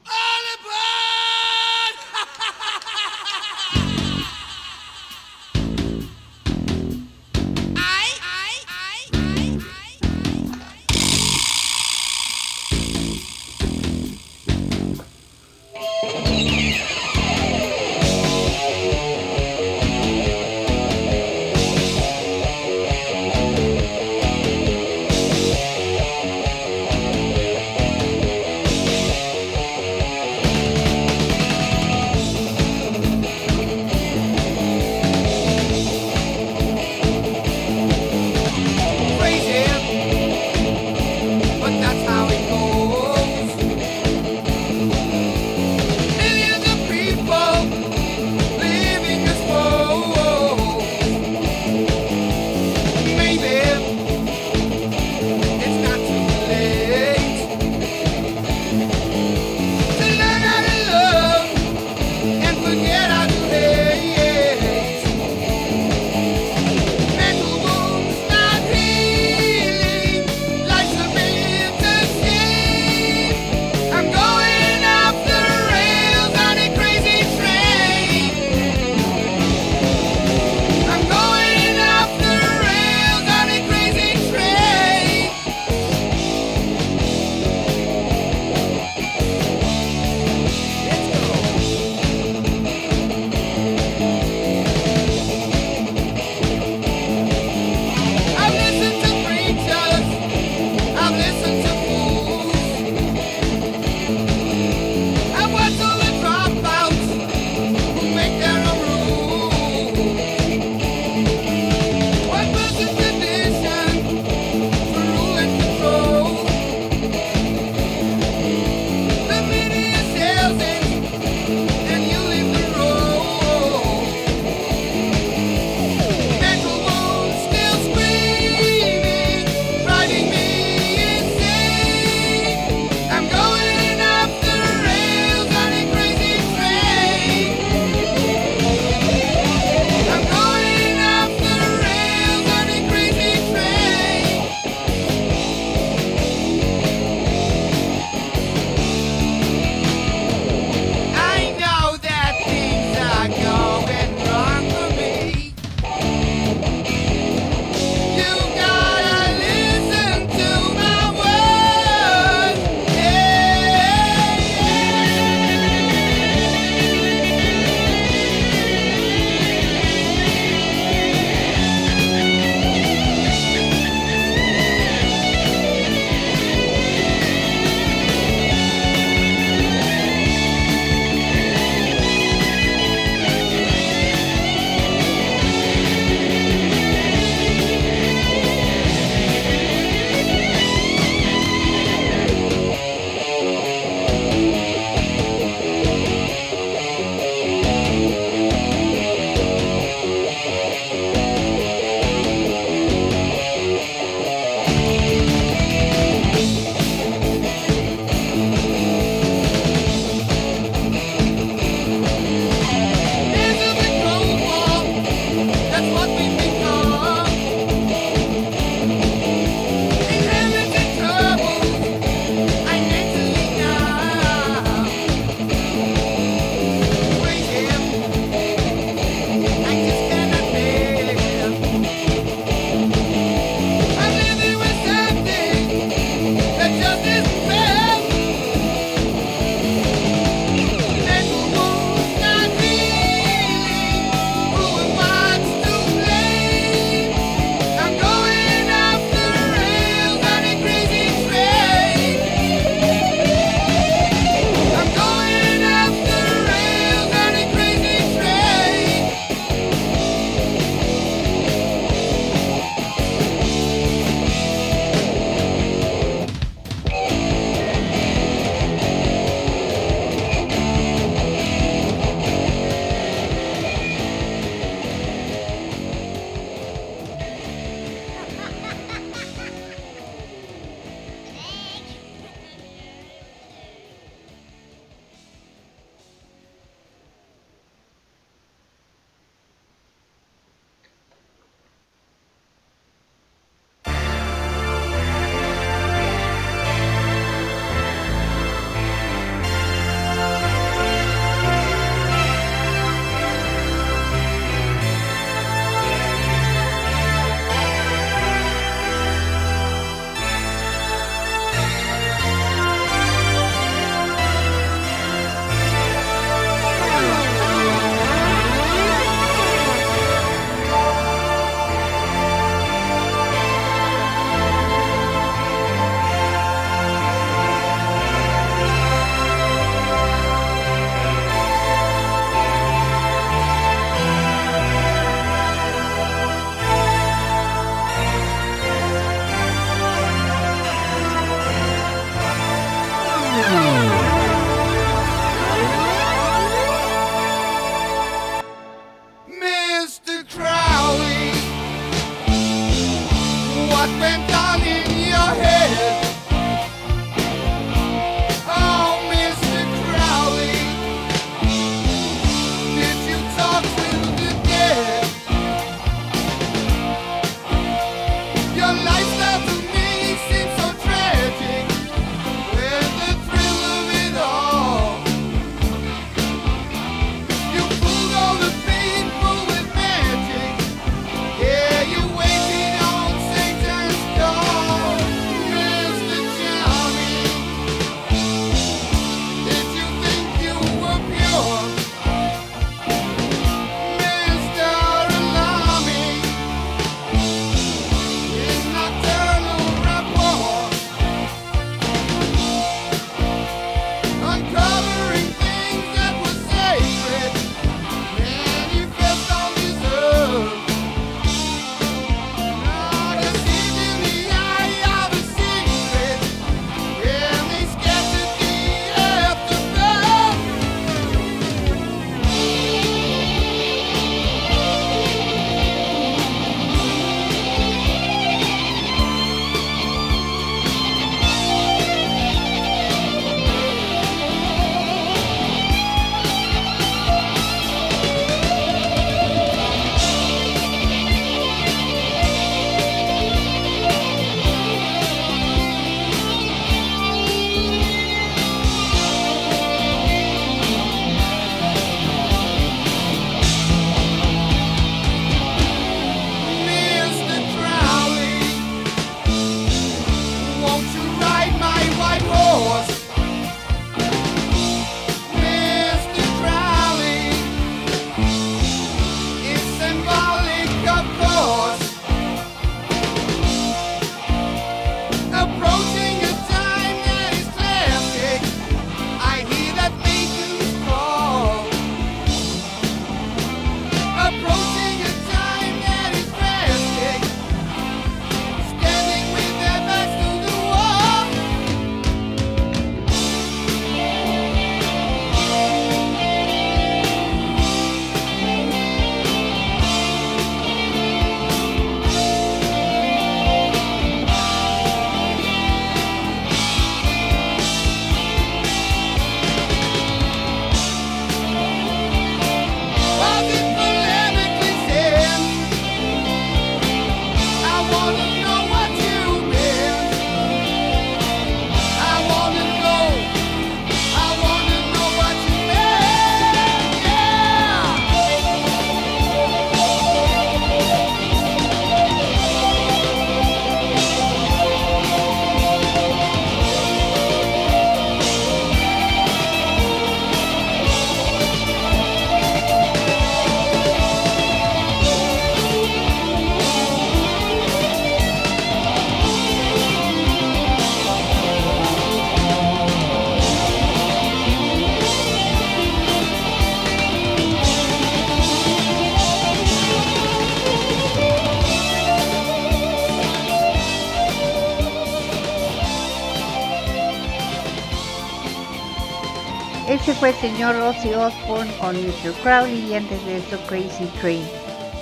El señor Ozzy Osbourne con Mr. Crowley y antes de eso Crazy Train.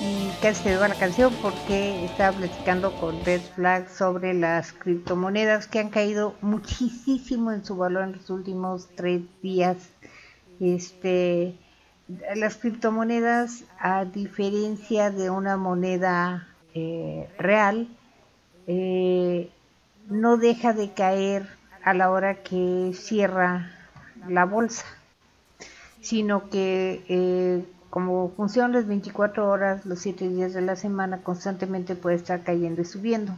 Y casi se va la canción porque estaba platicando con Red Flag sobre las criptomonedas que han caído muchísimo en su valor en los últimos tres días. Este, las criptomonedas, a diferencia de una moneda eh, real, eh, no deja de caer a la hora que cierra la bolsa, sino que eh, como funcionan las 24 horas, los 7 días de la semana, constantemente puede estar cayendo y subiendo.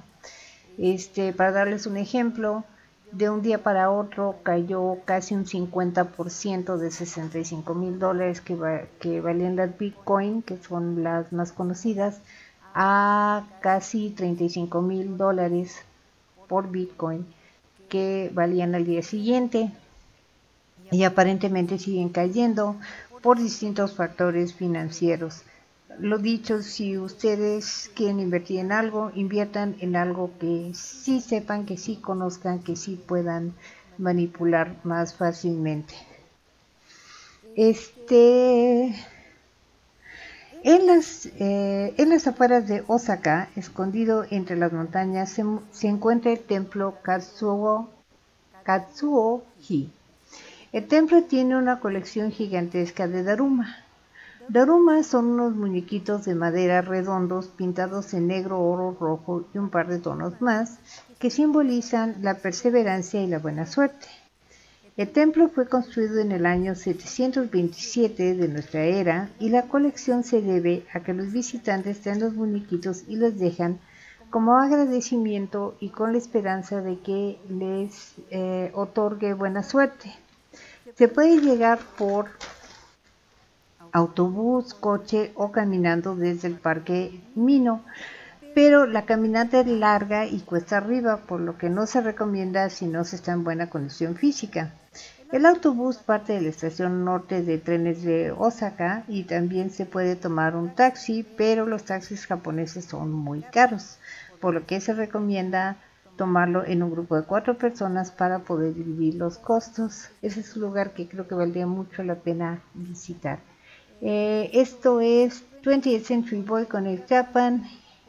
Este, para darles un ejemplo, de un día para otro cayó casi un 50% de 65 mil dólares que, que valían las Bitcoin, que son las más conocidas, a casi 35 mil dólares por Bitcoin que valían al día siguiente y aparentemente siguen cayendo por distintos factores financieros. Lo dicho, si ustedes quieren invertir en algo, inviertan en algo que sí sepan, que sí conozcan, que sí puedan manipular más fácilmente. Este, en las, eh, en las afueras de Osaka, escondido entre las montañas, se, se encuentra el templo Katsuo, Katsuo-ji. El templo tiene una colección gigantesca de Daruma. Daruma son unos muñequitos de madera redondos pintados en negro, oro, rojo y un par de tonos más que simbolizan la perseverancia y la buena suerte. El templo fue construido en el año 727 de nuestra era y la colección se debe a que los visitantes traen los muñequitos y los dejan como agradecimiento y con la esperanza de que les eh, otorgue buena suerte. Se puede llegar por autobús, coche o caminando desde el parque Mino, pero la caminata es larga y cuesta arriba, por lo que no se recomienda si no se está en buena condición física. El autobús parte de la estación norte de trenes de Osaka y también se puede tomar un taxi, pero los taxis japoneses son muy caros, por lo que se recomienda tomarlo en un grupo de cuatro personas para poder dividir los costos. Ese es un lugar que creo que valdría mucho la pena visitar. Eh, esto es 20th Century Boy con el Japan,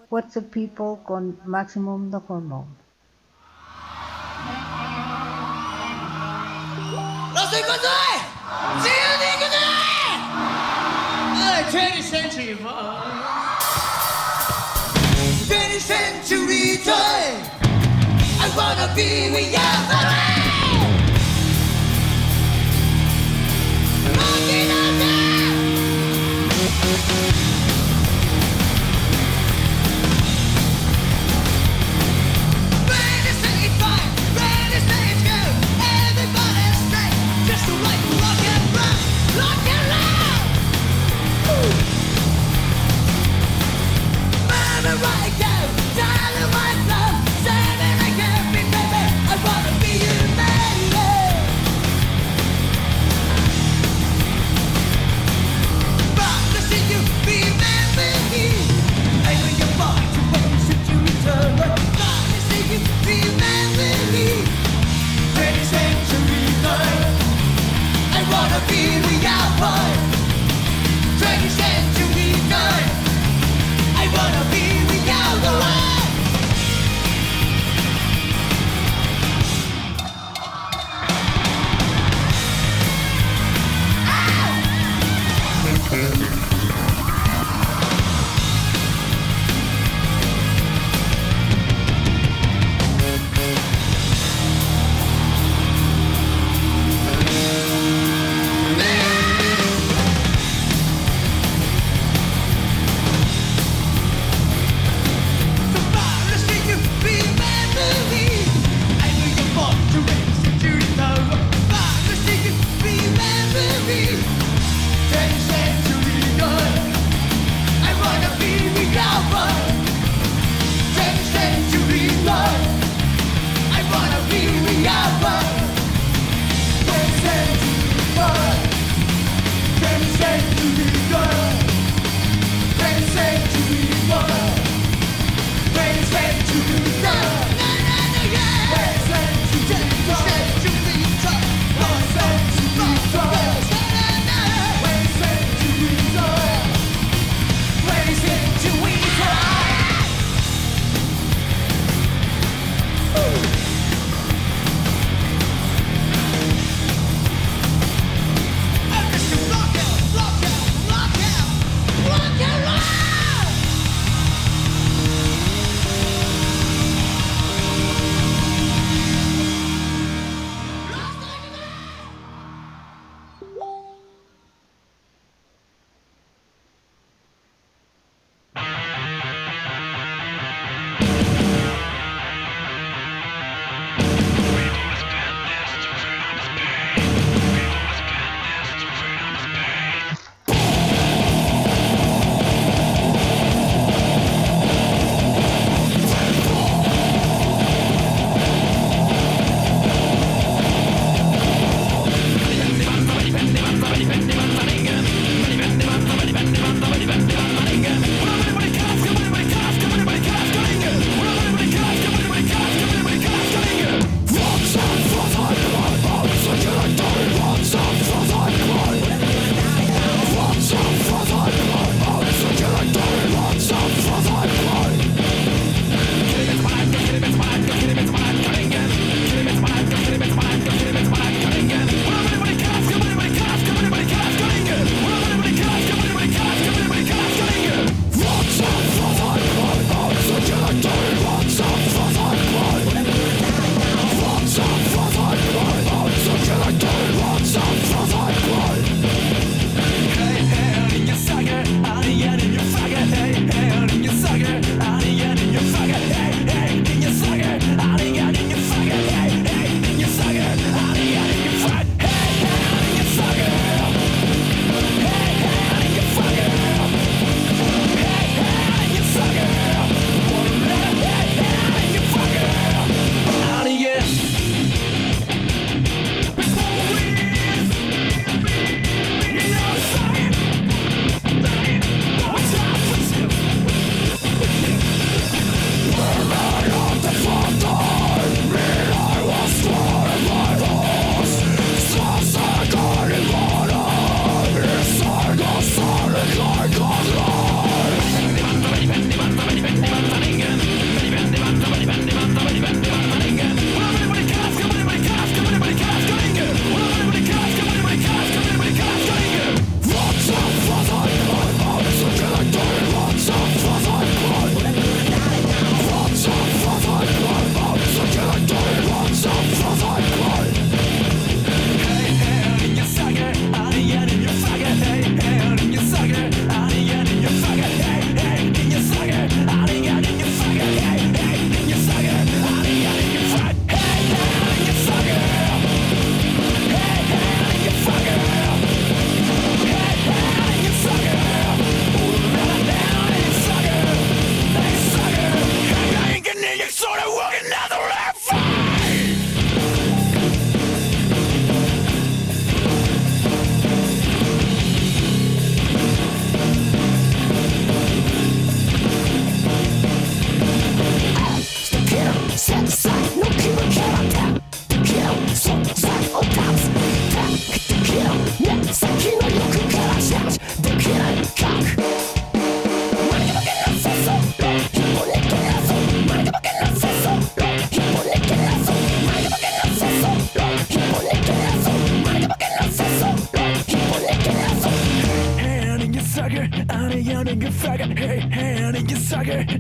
What's the People con Maximum No Hormone. Los I wanna be I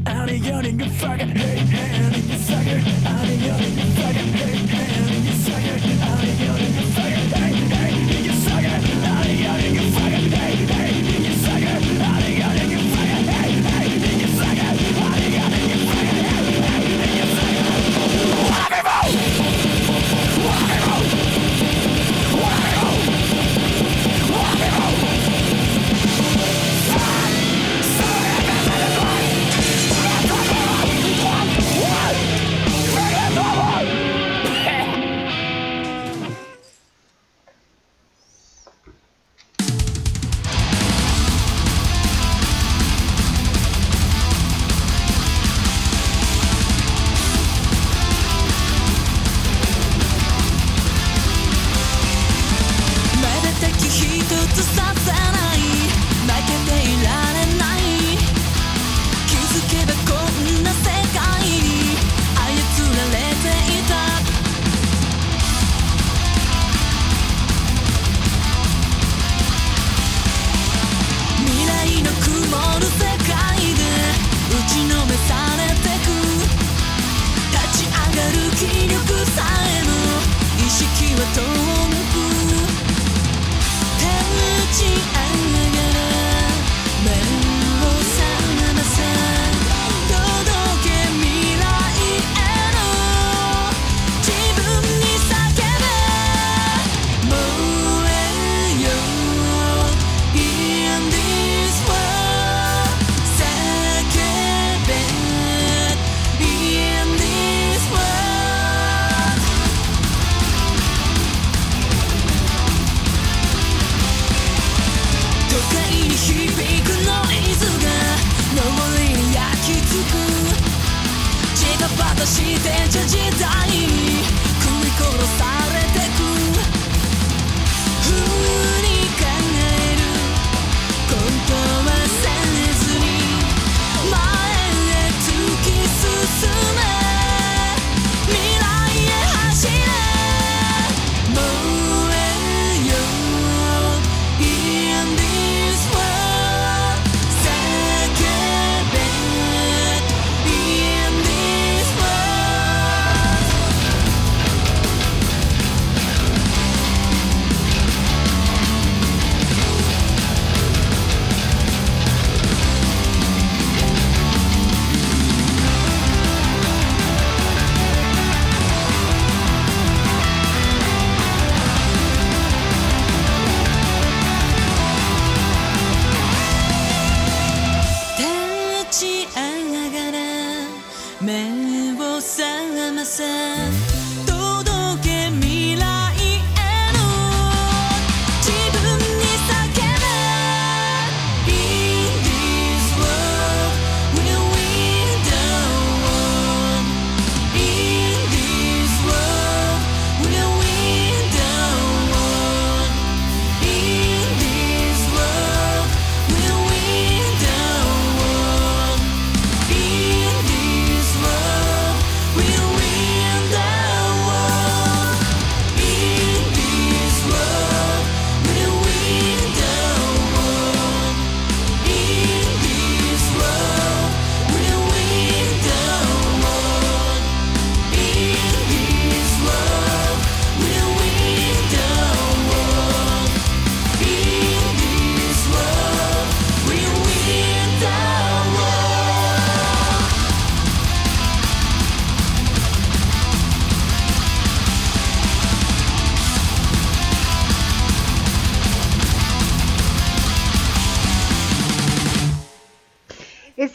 out of yawning, you fucking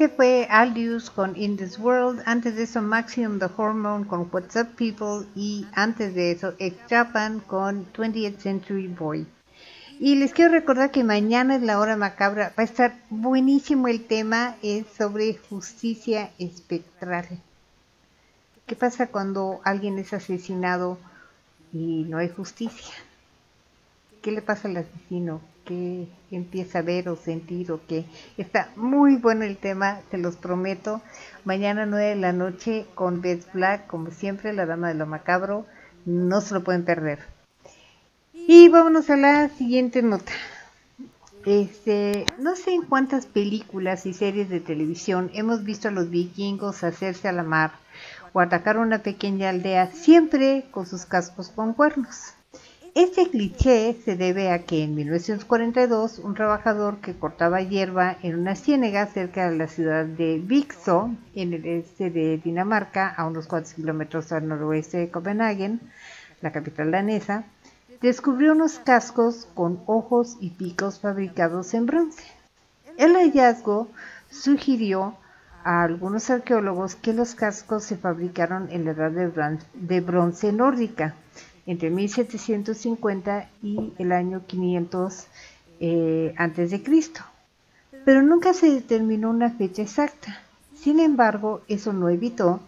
Fue Aldius con In This World, antes de eso Maximum The Hormone con What's Up People y antes de eso Ex Japan con 20th Century Boy. Y les quiero recordar que mañana es la hora macabra, va a estar buenísimo el tema, es sobre justicia espectral. ¿Qué pasa cuando alguien es asesinado y no hay justicia? ¿Qué le pasa al asesino? ¿Qué empieza a ver o sentir o qué? Está muy bueno el tema, se los prometo. Mañana 9 de la noche con Beth Black, como siempre, la dama de lo macabro. No se lo pueden perder. Y vámonos a la siguiente nota. Este, no sé en cuántas películas y series de televisión hemos visto a los vikingos hacerse a la mar o atacar una pequeña aldea, siempre con sus cascos con cuernos. Este cliché se debe a que en 1942 un trabajador que cortaba hierba en una ciénega cerca de la ciudad de Vixo, en el este de Dinamarca, a unos 4 kilómetros al noroeste de Copenhague, la capital danesa, descubrió unos cascos con ojos y picos fabricados en bronce. El hallazgo sugirió a algunos arqueólogos que los cascos se fabricaron en la edad de bronce nórdica, entre 1750 y el año 500 eh, antes de Cristo. Pero nunca se determinó una fecha exacta. Sin embargo, eso no evitó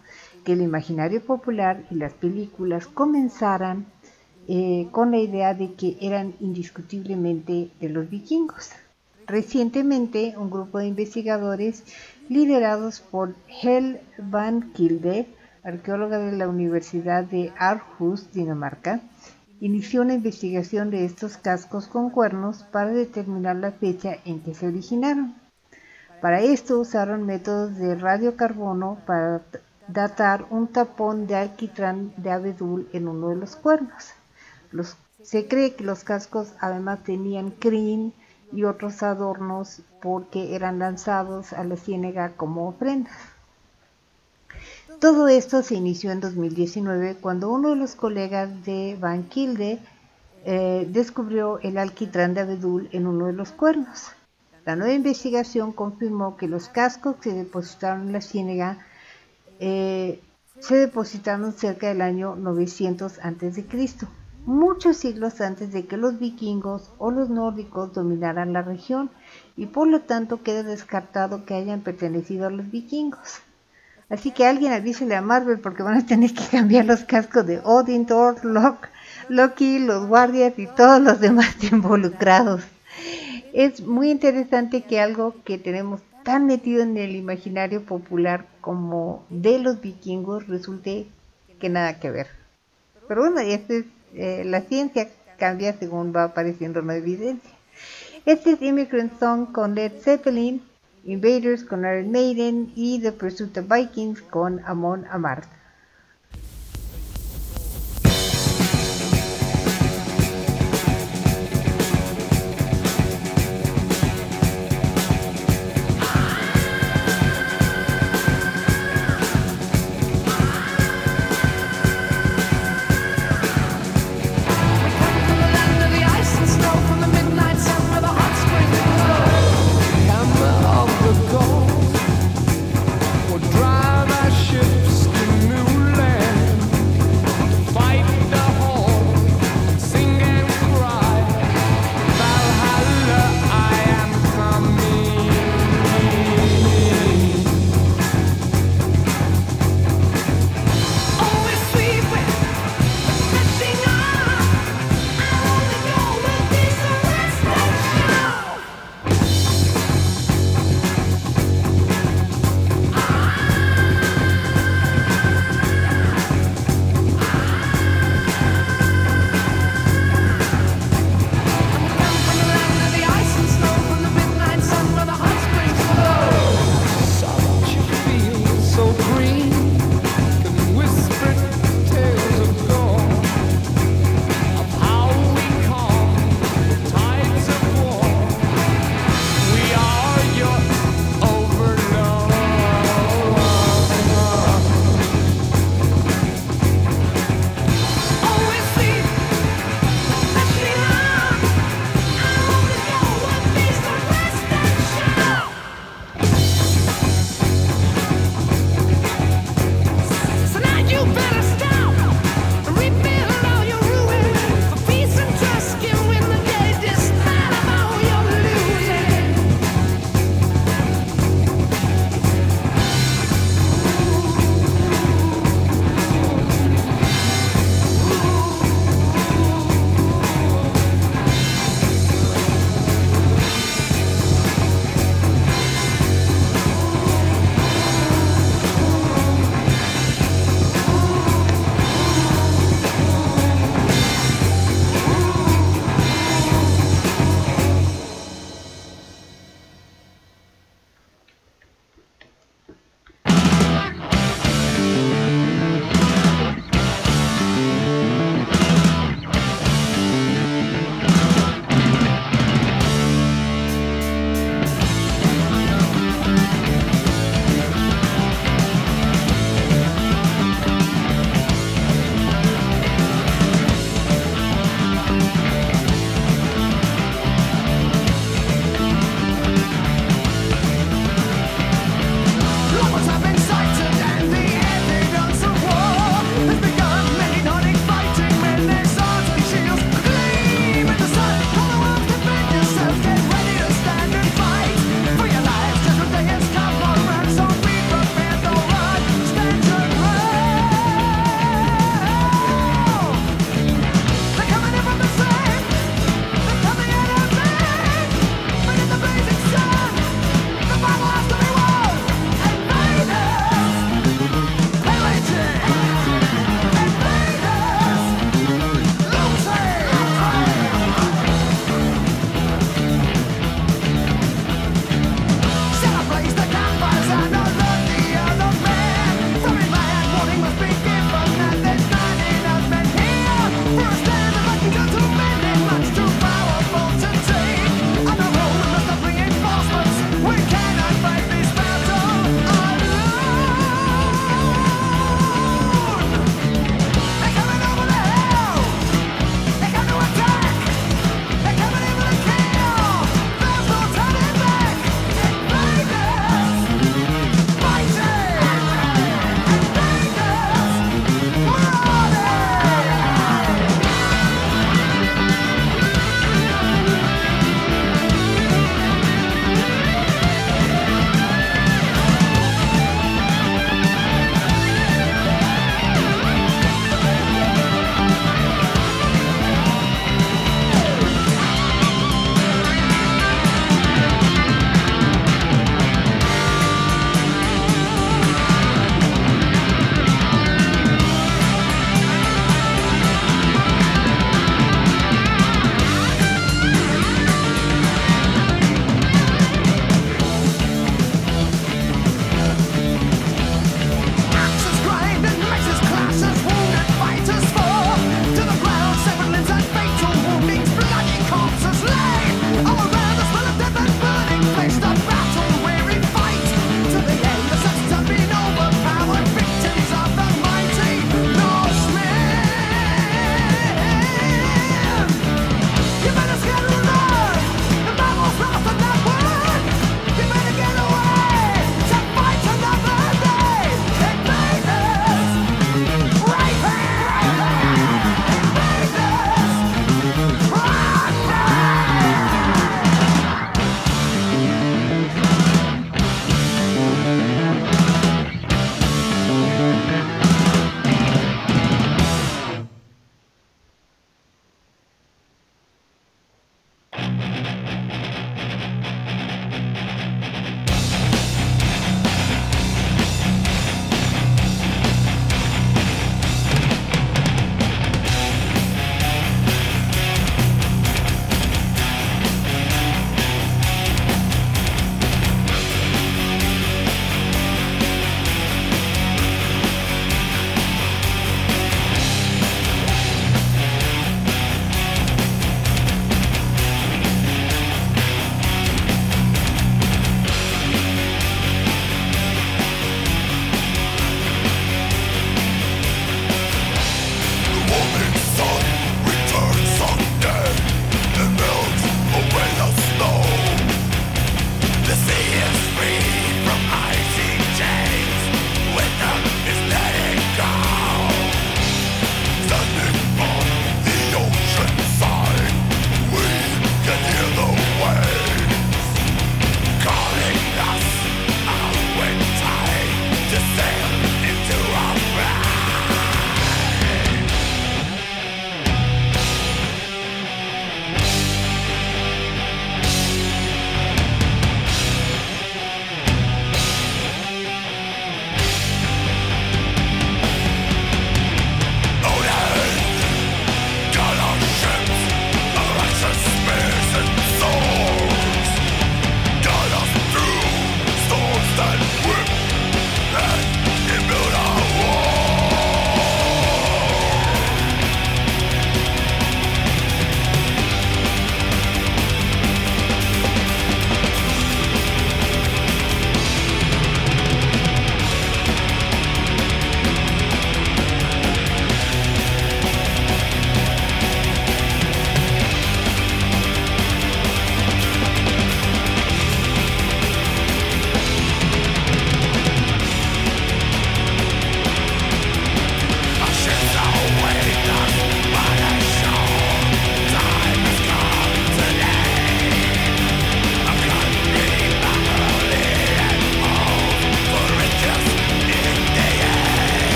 que el imaginario popular y las películas comenzaran eh, con la idea de que eran indiscutiblemente de los vikingos. Recientemente, un grupo de investigadores liderados por Hel van Kilde, arqueóloga de la Universidad de Aarhus, Dinamarca, inició una investigación de estos cascos con cuernos para determinar la fecha en que se originaron. Para esto usaron métodos de radiocarbono para datar un tapón de alquitrán de abedul en uno de los cuernos. Se cree que los cascos además tenían crin y otros adornos porque eran lanzados a la ciénega como ofrendas. Todo esto se inició en 2019 cuando uno de los colegas de Van Kilde eh, descubrió el alquitrán de abedul en uno de los cuernos. La nueva investigación confirmó que los cascos que se depositaron en la ciénega eh, se depositaron cerca del año 900 a.C., muchos siglos antes de que los vikingos o los nórdicos dominaran la región y por lo tanto queda descartado que hayan pertenecido a los vikingos. Así que alguien avísele a Marvel porque van a tener que cambiar los cascos de Odin, Thor, Loki, Loki, los guardias y todos los demás involucrados. Es muy interesante que algo que tenemos tan metido en el imaginario popular como de los vikingos resulte que nada que ver. Pero bueno, este es, eh, la ciencia cambia según va apareciendo la evidencia. Este es Immigrant Song con Led Zeppelin, Invaders con Iron Maiden y The Pursuit of Vikings con Amon Amarth.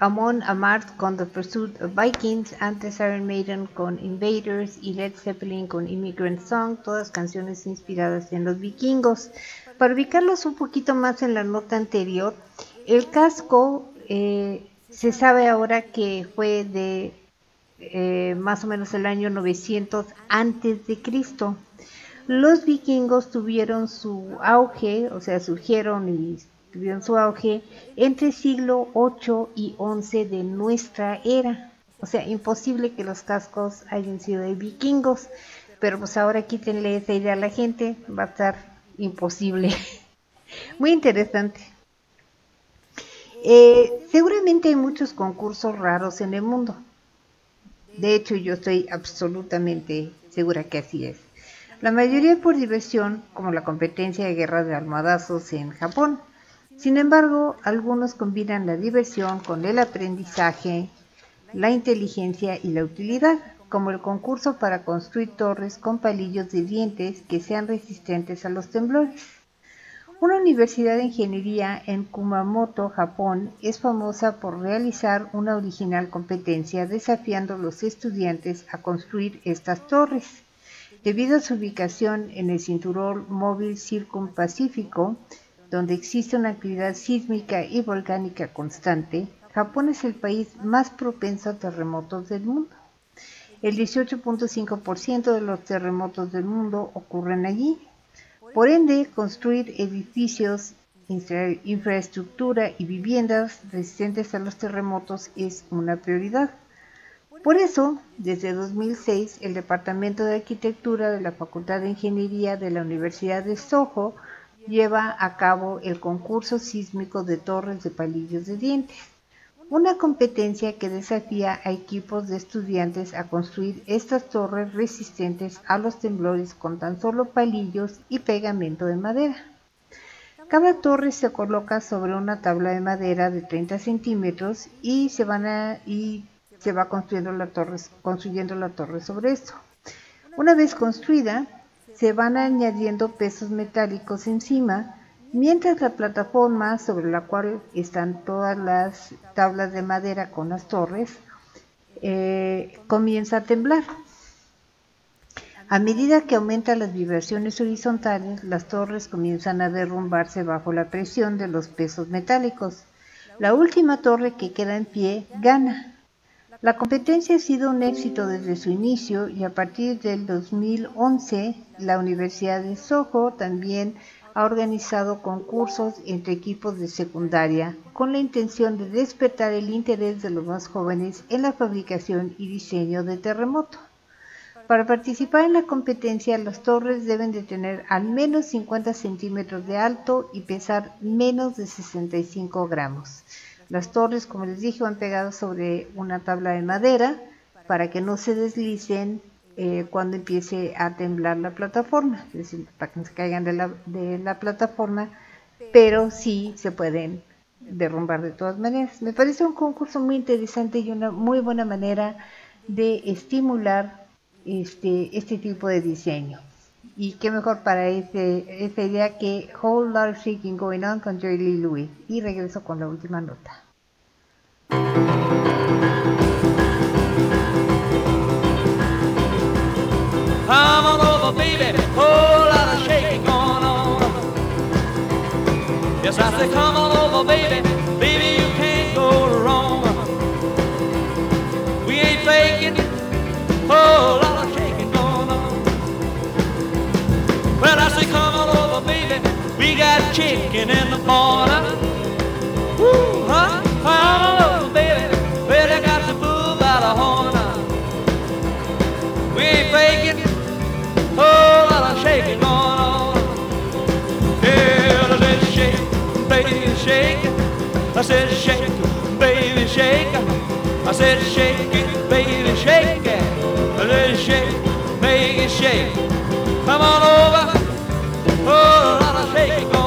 Amon Amarth con The Pursuit of Vikings, antes Iron Maiden con Invaders y Led Zeppelin con Immigrant Song, todas canciones inspiradas en los vikingos. Para ubicarlos un poquito más en la nota anterior, el casco eh, se sabe ahora que fue de eh, más o menos el año 900 antes de Cristo. Los vikingos tuvieron su auge, o sea, surgieron y tuvieron su auge entre siglo 8 y 11 de nuestra era. O sea, imposible que los cascos hayan sido de vikingos, pero pues ahora quítenle esa idea a la gente, va a estar imposible. Muy interesante. Eh, seguramente hay muchos concursos raros en el mundo. De hecho, yo estoy absolutamente segura que así es. La mayoría por diversión, como la competencia de guerra de almohadazos en Japón. Sin embargo, algunos combinan la diversión con el aprendizaje, la inteligencia y la utilidad, como el concurso para construir torres con palillos de dientes que sean resistentes a los temblores. Una universidad de ingeniería en Kumamoto, Japón, es famosa por realizar una original competencia desafiando a los estudiantes a construir estas torres. Debido a su ubicación en el cinturón móvil circumpacífico, donde existe una actividad sísmica y volcánica constante, Japón es el país más propenso a terremotos del mundo. El 18.5% de los terremotos del mundo ocurren allí. Por ende, construir edificios, infra- infraestructura y viviendas resistentes a los terremotos es una prioridad. Por eso, desde 2006, el Departamento de Arquitectura de la Facultad de Ingeniería de la Universidad de Soho lleva a cabo el concurso sísmico de torres de palillos de dientes, una competencia que desafía a equipos de estudiantes a construir estas torres resistentes a los temblores con tan solo palillos y pegamento de madera. Cada torre se coloca sobre una tabla de madera de 30 centímetros y se va construyendo la torre, construyendo la torre sobre esto. Una vez construida, se van añadiendo pesos metálicos encima, mientras la plataforma sobre la cual están todas las tablas de madera con las torres eh, comienza a temblar. A medida que aumentan las vibraciones horizontales, las torres comienzan a derrumbarse bajo la presión de los pesos metálicos. La última torre que queda en pie gana. La competencia ha sido un éxito desde su inicio y a partir del 2011 la Universidad de Soho también ha organizado concursos entre equipos de secundaria con la intención de despertar el interés de los más jóvenes en la fabricación y diseño de terremoto. Para participar en la competencia, las torres deben de tener al menos 50 centímetros de alto y pesar menos de 65 gramos. Las torres, como les dije, van pegadas sobre una tabla de madera para que no se deslicen eh, cuando empiece a temblar la plataforma, es decir, para que no se caigan de la, de la plataforma, pero sí se pueden derrumbar de todas maneras. Me parece un concurso muy interesante y una muy buena manera de estimular este, este tipo de diseño. Y qué mejor para ese, esa idea que Whole Lot of Shaking Going On con Jerry Lee Lewis. Y regreso con la última nota. Come on over, baby. Whole lot of shaking going on. Yes, I say, come on chicken in the corner. Woo, huh? On over, baby. Well, they got the bull by the horn. We ain't faking. Oh, Whole lot of shaking going on. Yeah, I said shake, baby, shake. I said shake, baby, shake. I said shake it, baby, shake it. I said shake, it shake. Come on over. Oh, Whole lot of shaking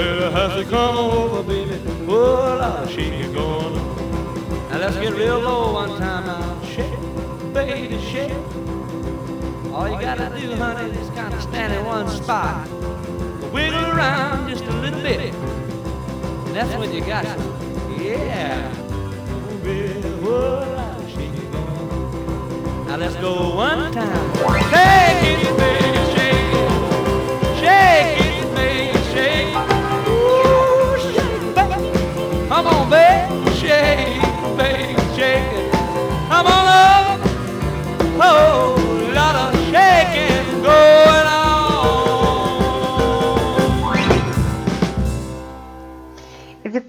A a has to come over, baby. Whoa, Lord, shake it going on. Now let's get real low one time now. Shake, baby, shake. All you gotta do, honey, is kind of stand in one spot. Wiggle around just a little bit. And that's when you got it. Yeah. Ooh, baby, shake it going on. Now let's go one time. It, baby,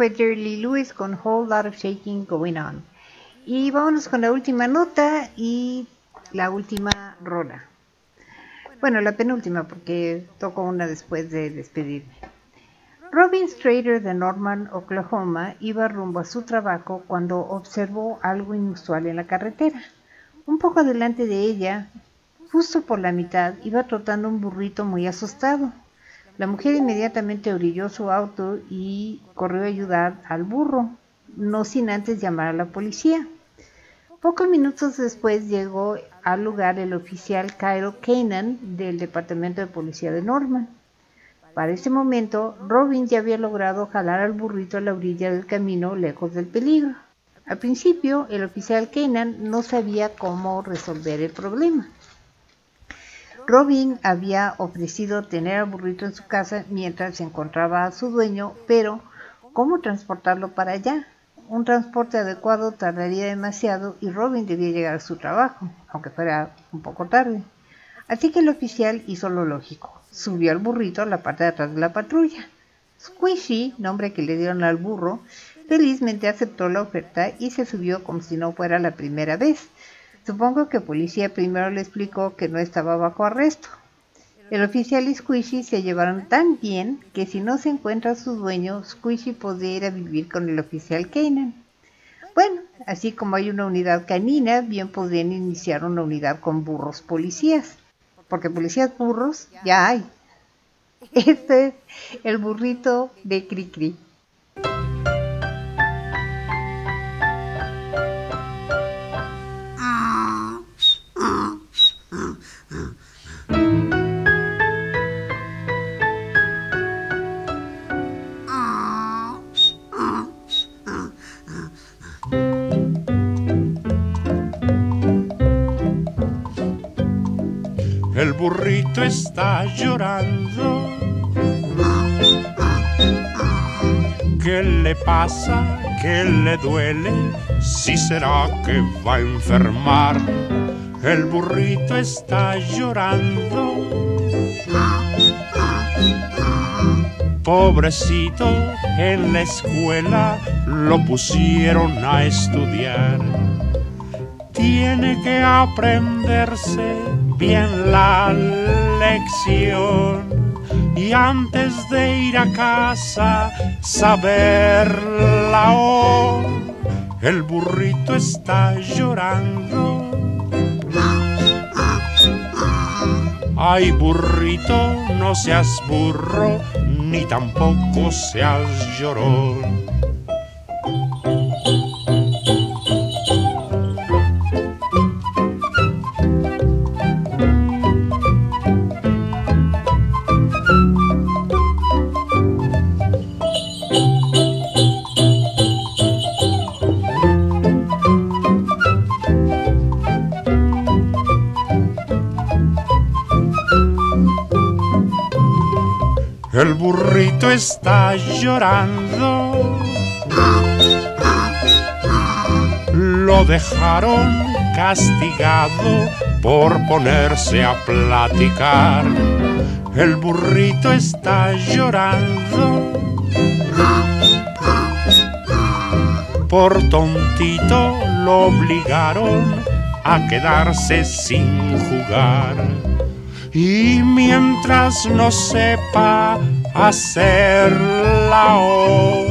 fue Jerry Lewis con Whole Lot of Shaking Going On. Y vámonos con la última nota y la última rola. Bueno, la penúltima porque toco una después de despedirme. Robin Strader de Norman, Oklahoma, iba rumbo a su trabajo cuando observó algo inusual en la carretera. Un poco adelante de ella, justo por la mitad, iba trotando un burrito muy asustado. La mujer inmediatamente orilló su auto y corrió a ayudar al burro, no sin antes llamar a la policía. Pocos minutos después llegó al lugar el oficial Kyle Kanan del Departamento de Policía de Norman. Para ese momento, Robin ya había logrado jalar al burrito a la orilla del camino lejos del peligro. Al principio, el oficial Kanan no sabía cómo resolver el problema. Robin había ofrecido tener al burrito en su casa mientras se encontraba a su dueño, pero ¿cómo transportarlo para allá? Un transporte adecuado tardaría demasiado y Robin debía llegar a su trabajo, aunque fuera un poco tarde. Así que el oficial hizo lo lógico. Subió al burrito a la parte de atrás de la patrulla. Squishy, nombre que le dieron al burro, felizmente aceptó la oferta y se subió como si no fuera la primera vez. Supongo que policía primero le explicó que no estaba bajo arresto. El oficial y Squishy se llevaron tan bien que si no se encuentra su dueño, Squishy podría ir a vivir con el oficial Kanan. Bueno, así como hay una unidad canina, bien podrían iniciar una unidad con burros policías, porque policías burros ya hay. Este es el burrito de Cricri. Está llorando. ¿Qué le pasa? ¿Qué le duele? Si será que va a enfermar. El burrito está llorando. Pobrecito, en la escuela lo pusieron a estudiar. Tiene que aprenderse bien la lección y antes de ir a casa saberla oh, el burrito está llorando. Ay burrito, no seas burro, ni tampoco seas llorón. Está llorando. Lo dejaron castigado por ponerse a platicar. El burrito está llorando. Por tontito lo obligaron a quedarse sin jugar. Y mientras no sepa hacer la O,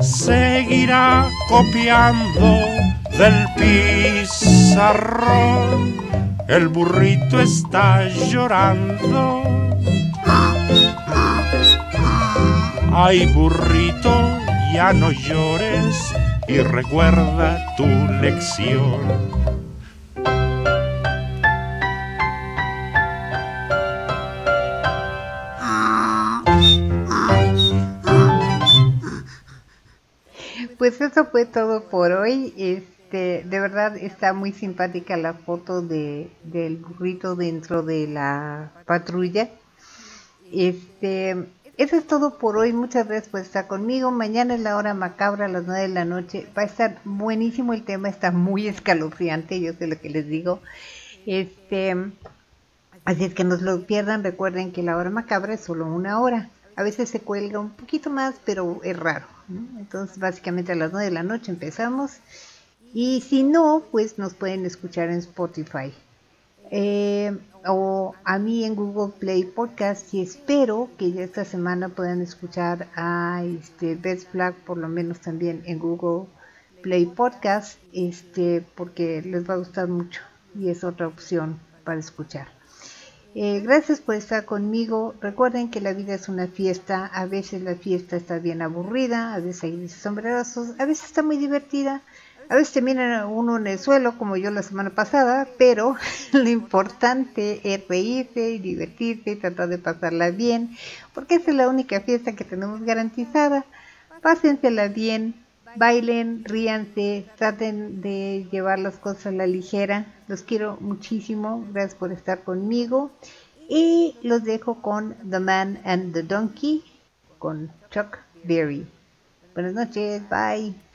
seguirá copiando del pizarrón. el burrito está llorando. Ay, burrito, ya no llores y recuerda tu lección. Pues eso fue todo por hoy. Este, de verdad está muy simpática la foto de, del burrito dentro de la patrulla. Este, eso es todo por hoy. Muchas gracias por estar conmigo. Mañana es la hora macabra a las 9 de la noche. Va a estar buenísimo el tema, está muy escalofriante, yo sé lo que les digo. Este, así es que no lo pierdan. Recuerden que la hora macabra es solo una hora. A veces se cuelga un poquito más, pero es raro. Entonces, básicamente a las 9 de la noche empezamos. Y si no, pues nos pueden escuchar en Spotify. Eh, o a mí en Google Play Podcast y espero que ya esta semana puedan escuchar a este Best Black por lo menos también en Google Play Podcast este porque les va a gustar mucho y es otra opción para escuchar Eh, gracias por estar conmigo. Recuerden que la vida es una fiesta. A veces la fiesta está bien aburrida a veces hay sombrerazos a veces está muy divertida. A veces termina uno en el suelo, como yo la semana pasada, pero lo importante es reírse y divertirse y tratar de pasarla bien, porque esa es la única fiesta que tenemos garantizada. Pásensela bien, bailen, ríanse, traten de llevar las cosas a la ligera. Los quiero muchísimo, gracias por estar conmigo. Y los dejo con The Man and the Donkey, con Chuck Berry. Buenas noches, bye.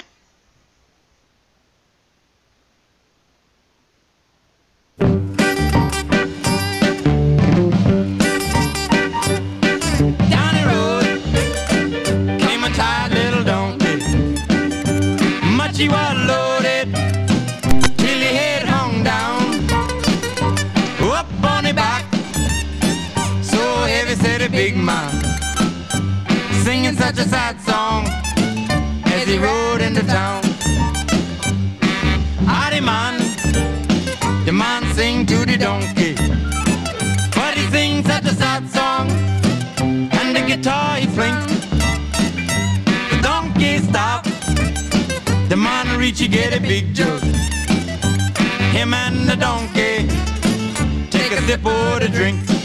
Such a sad song as he rode into town. Howdy man, the man sing to the donkey, but he sing such a sad song and the guitar he flinked. The donkey stopped. The man reach he get a big jug. Him and the donkey take a sip of the drink.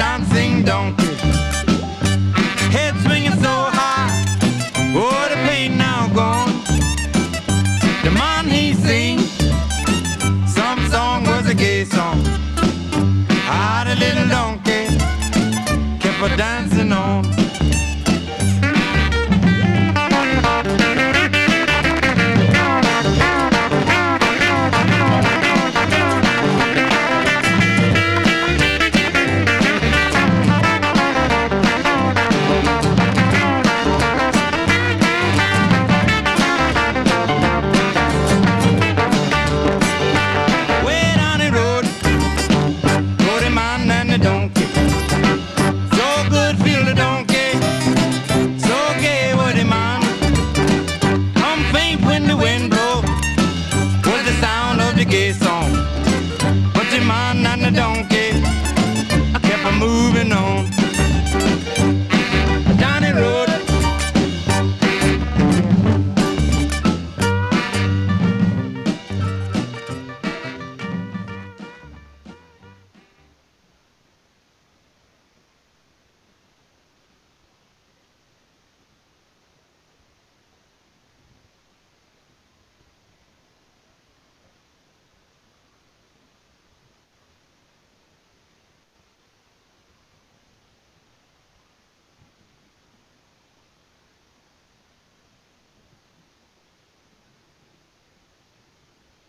Dancing donkey. Head swinging so high, oh the pain now gone. The man he sing some song was a gay song. Ah, the little donkey kept a dancing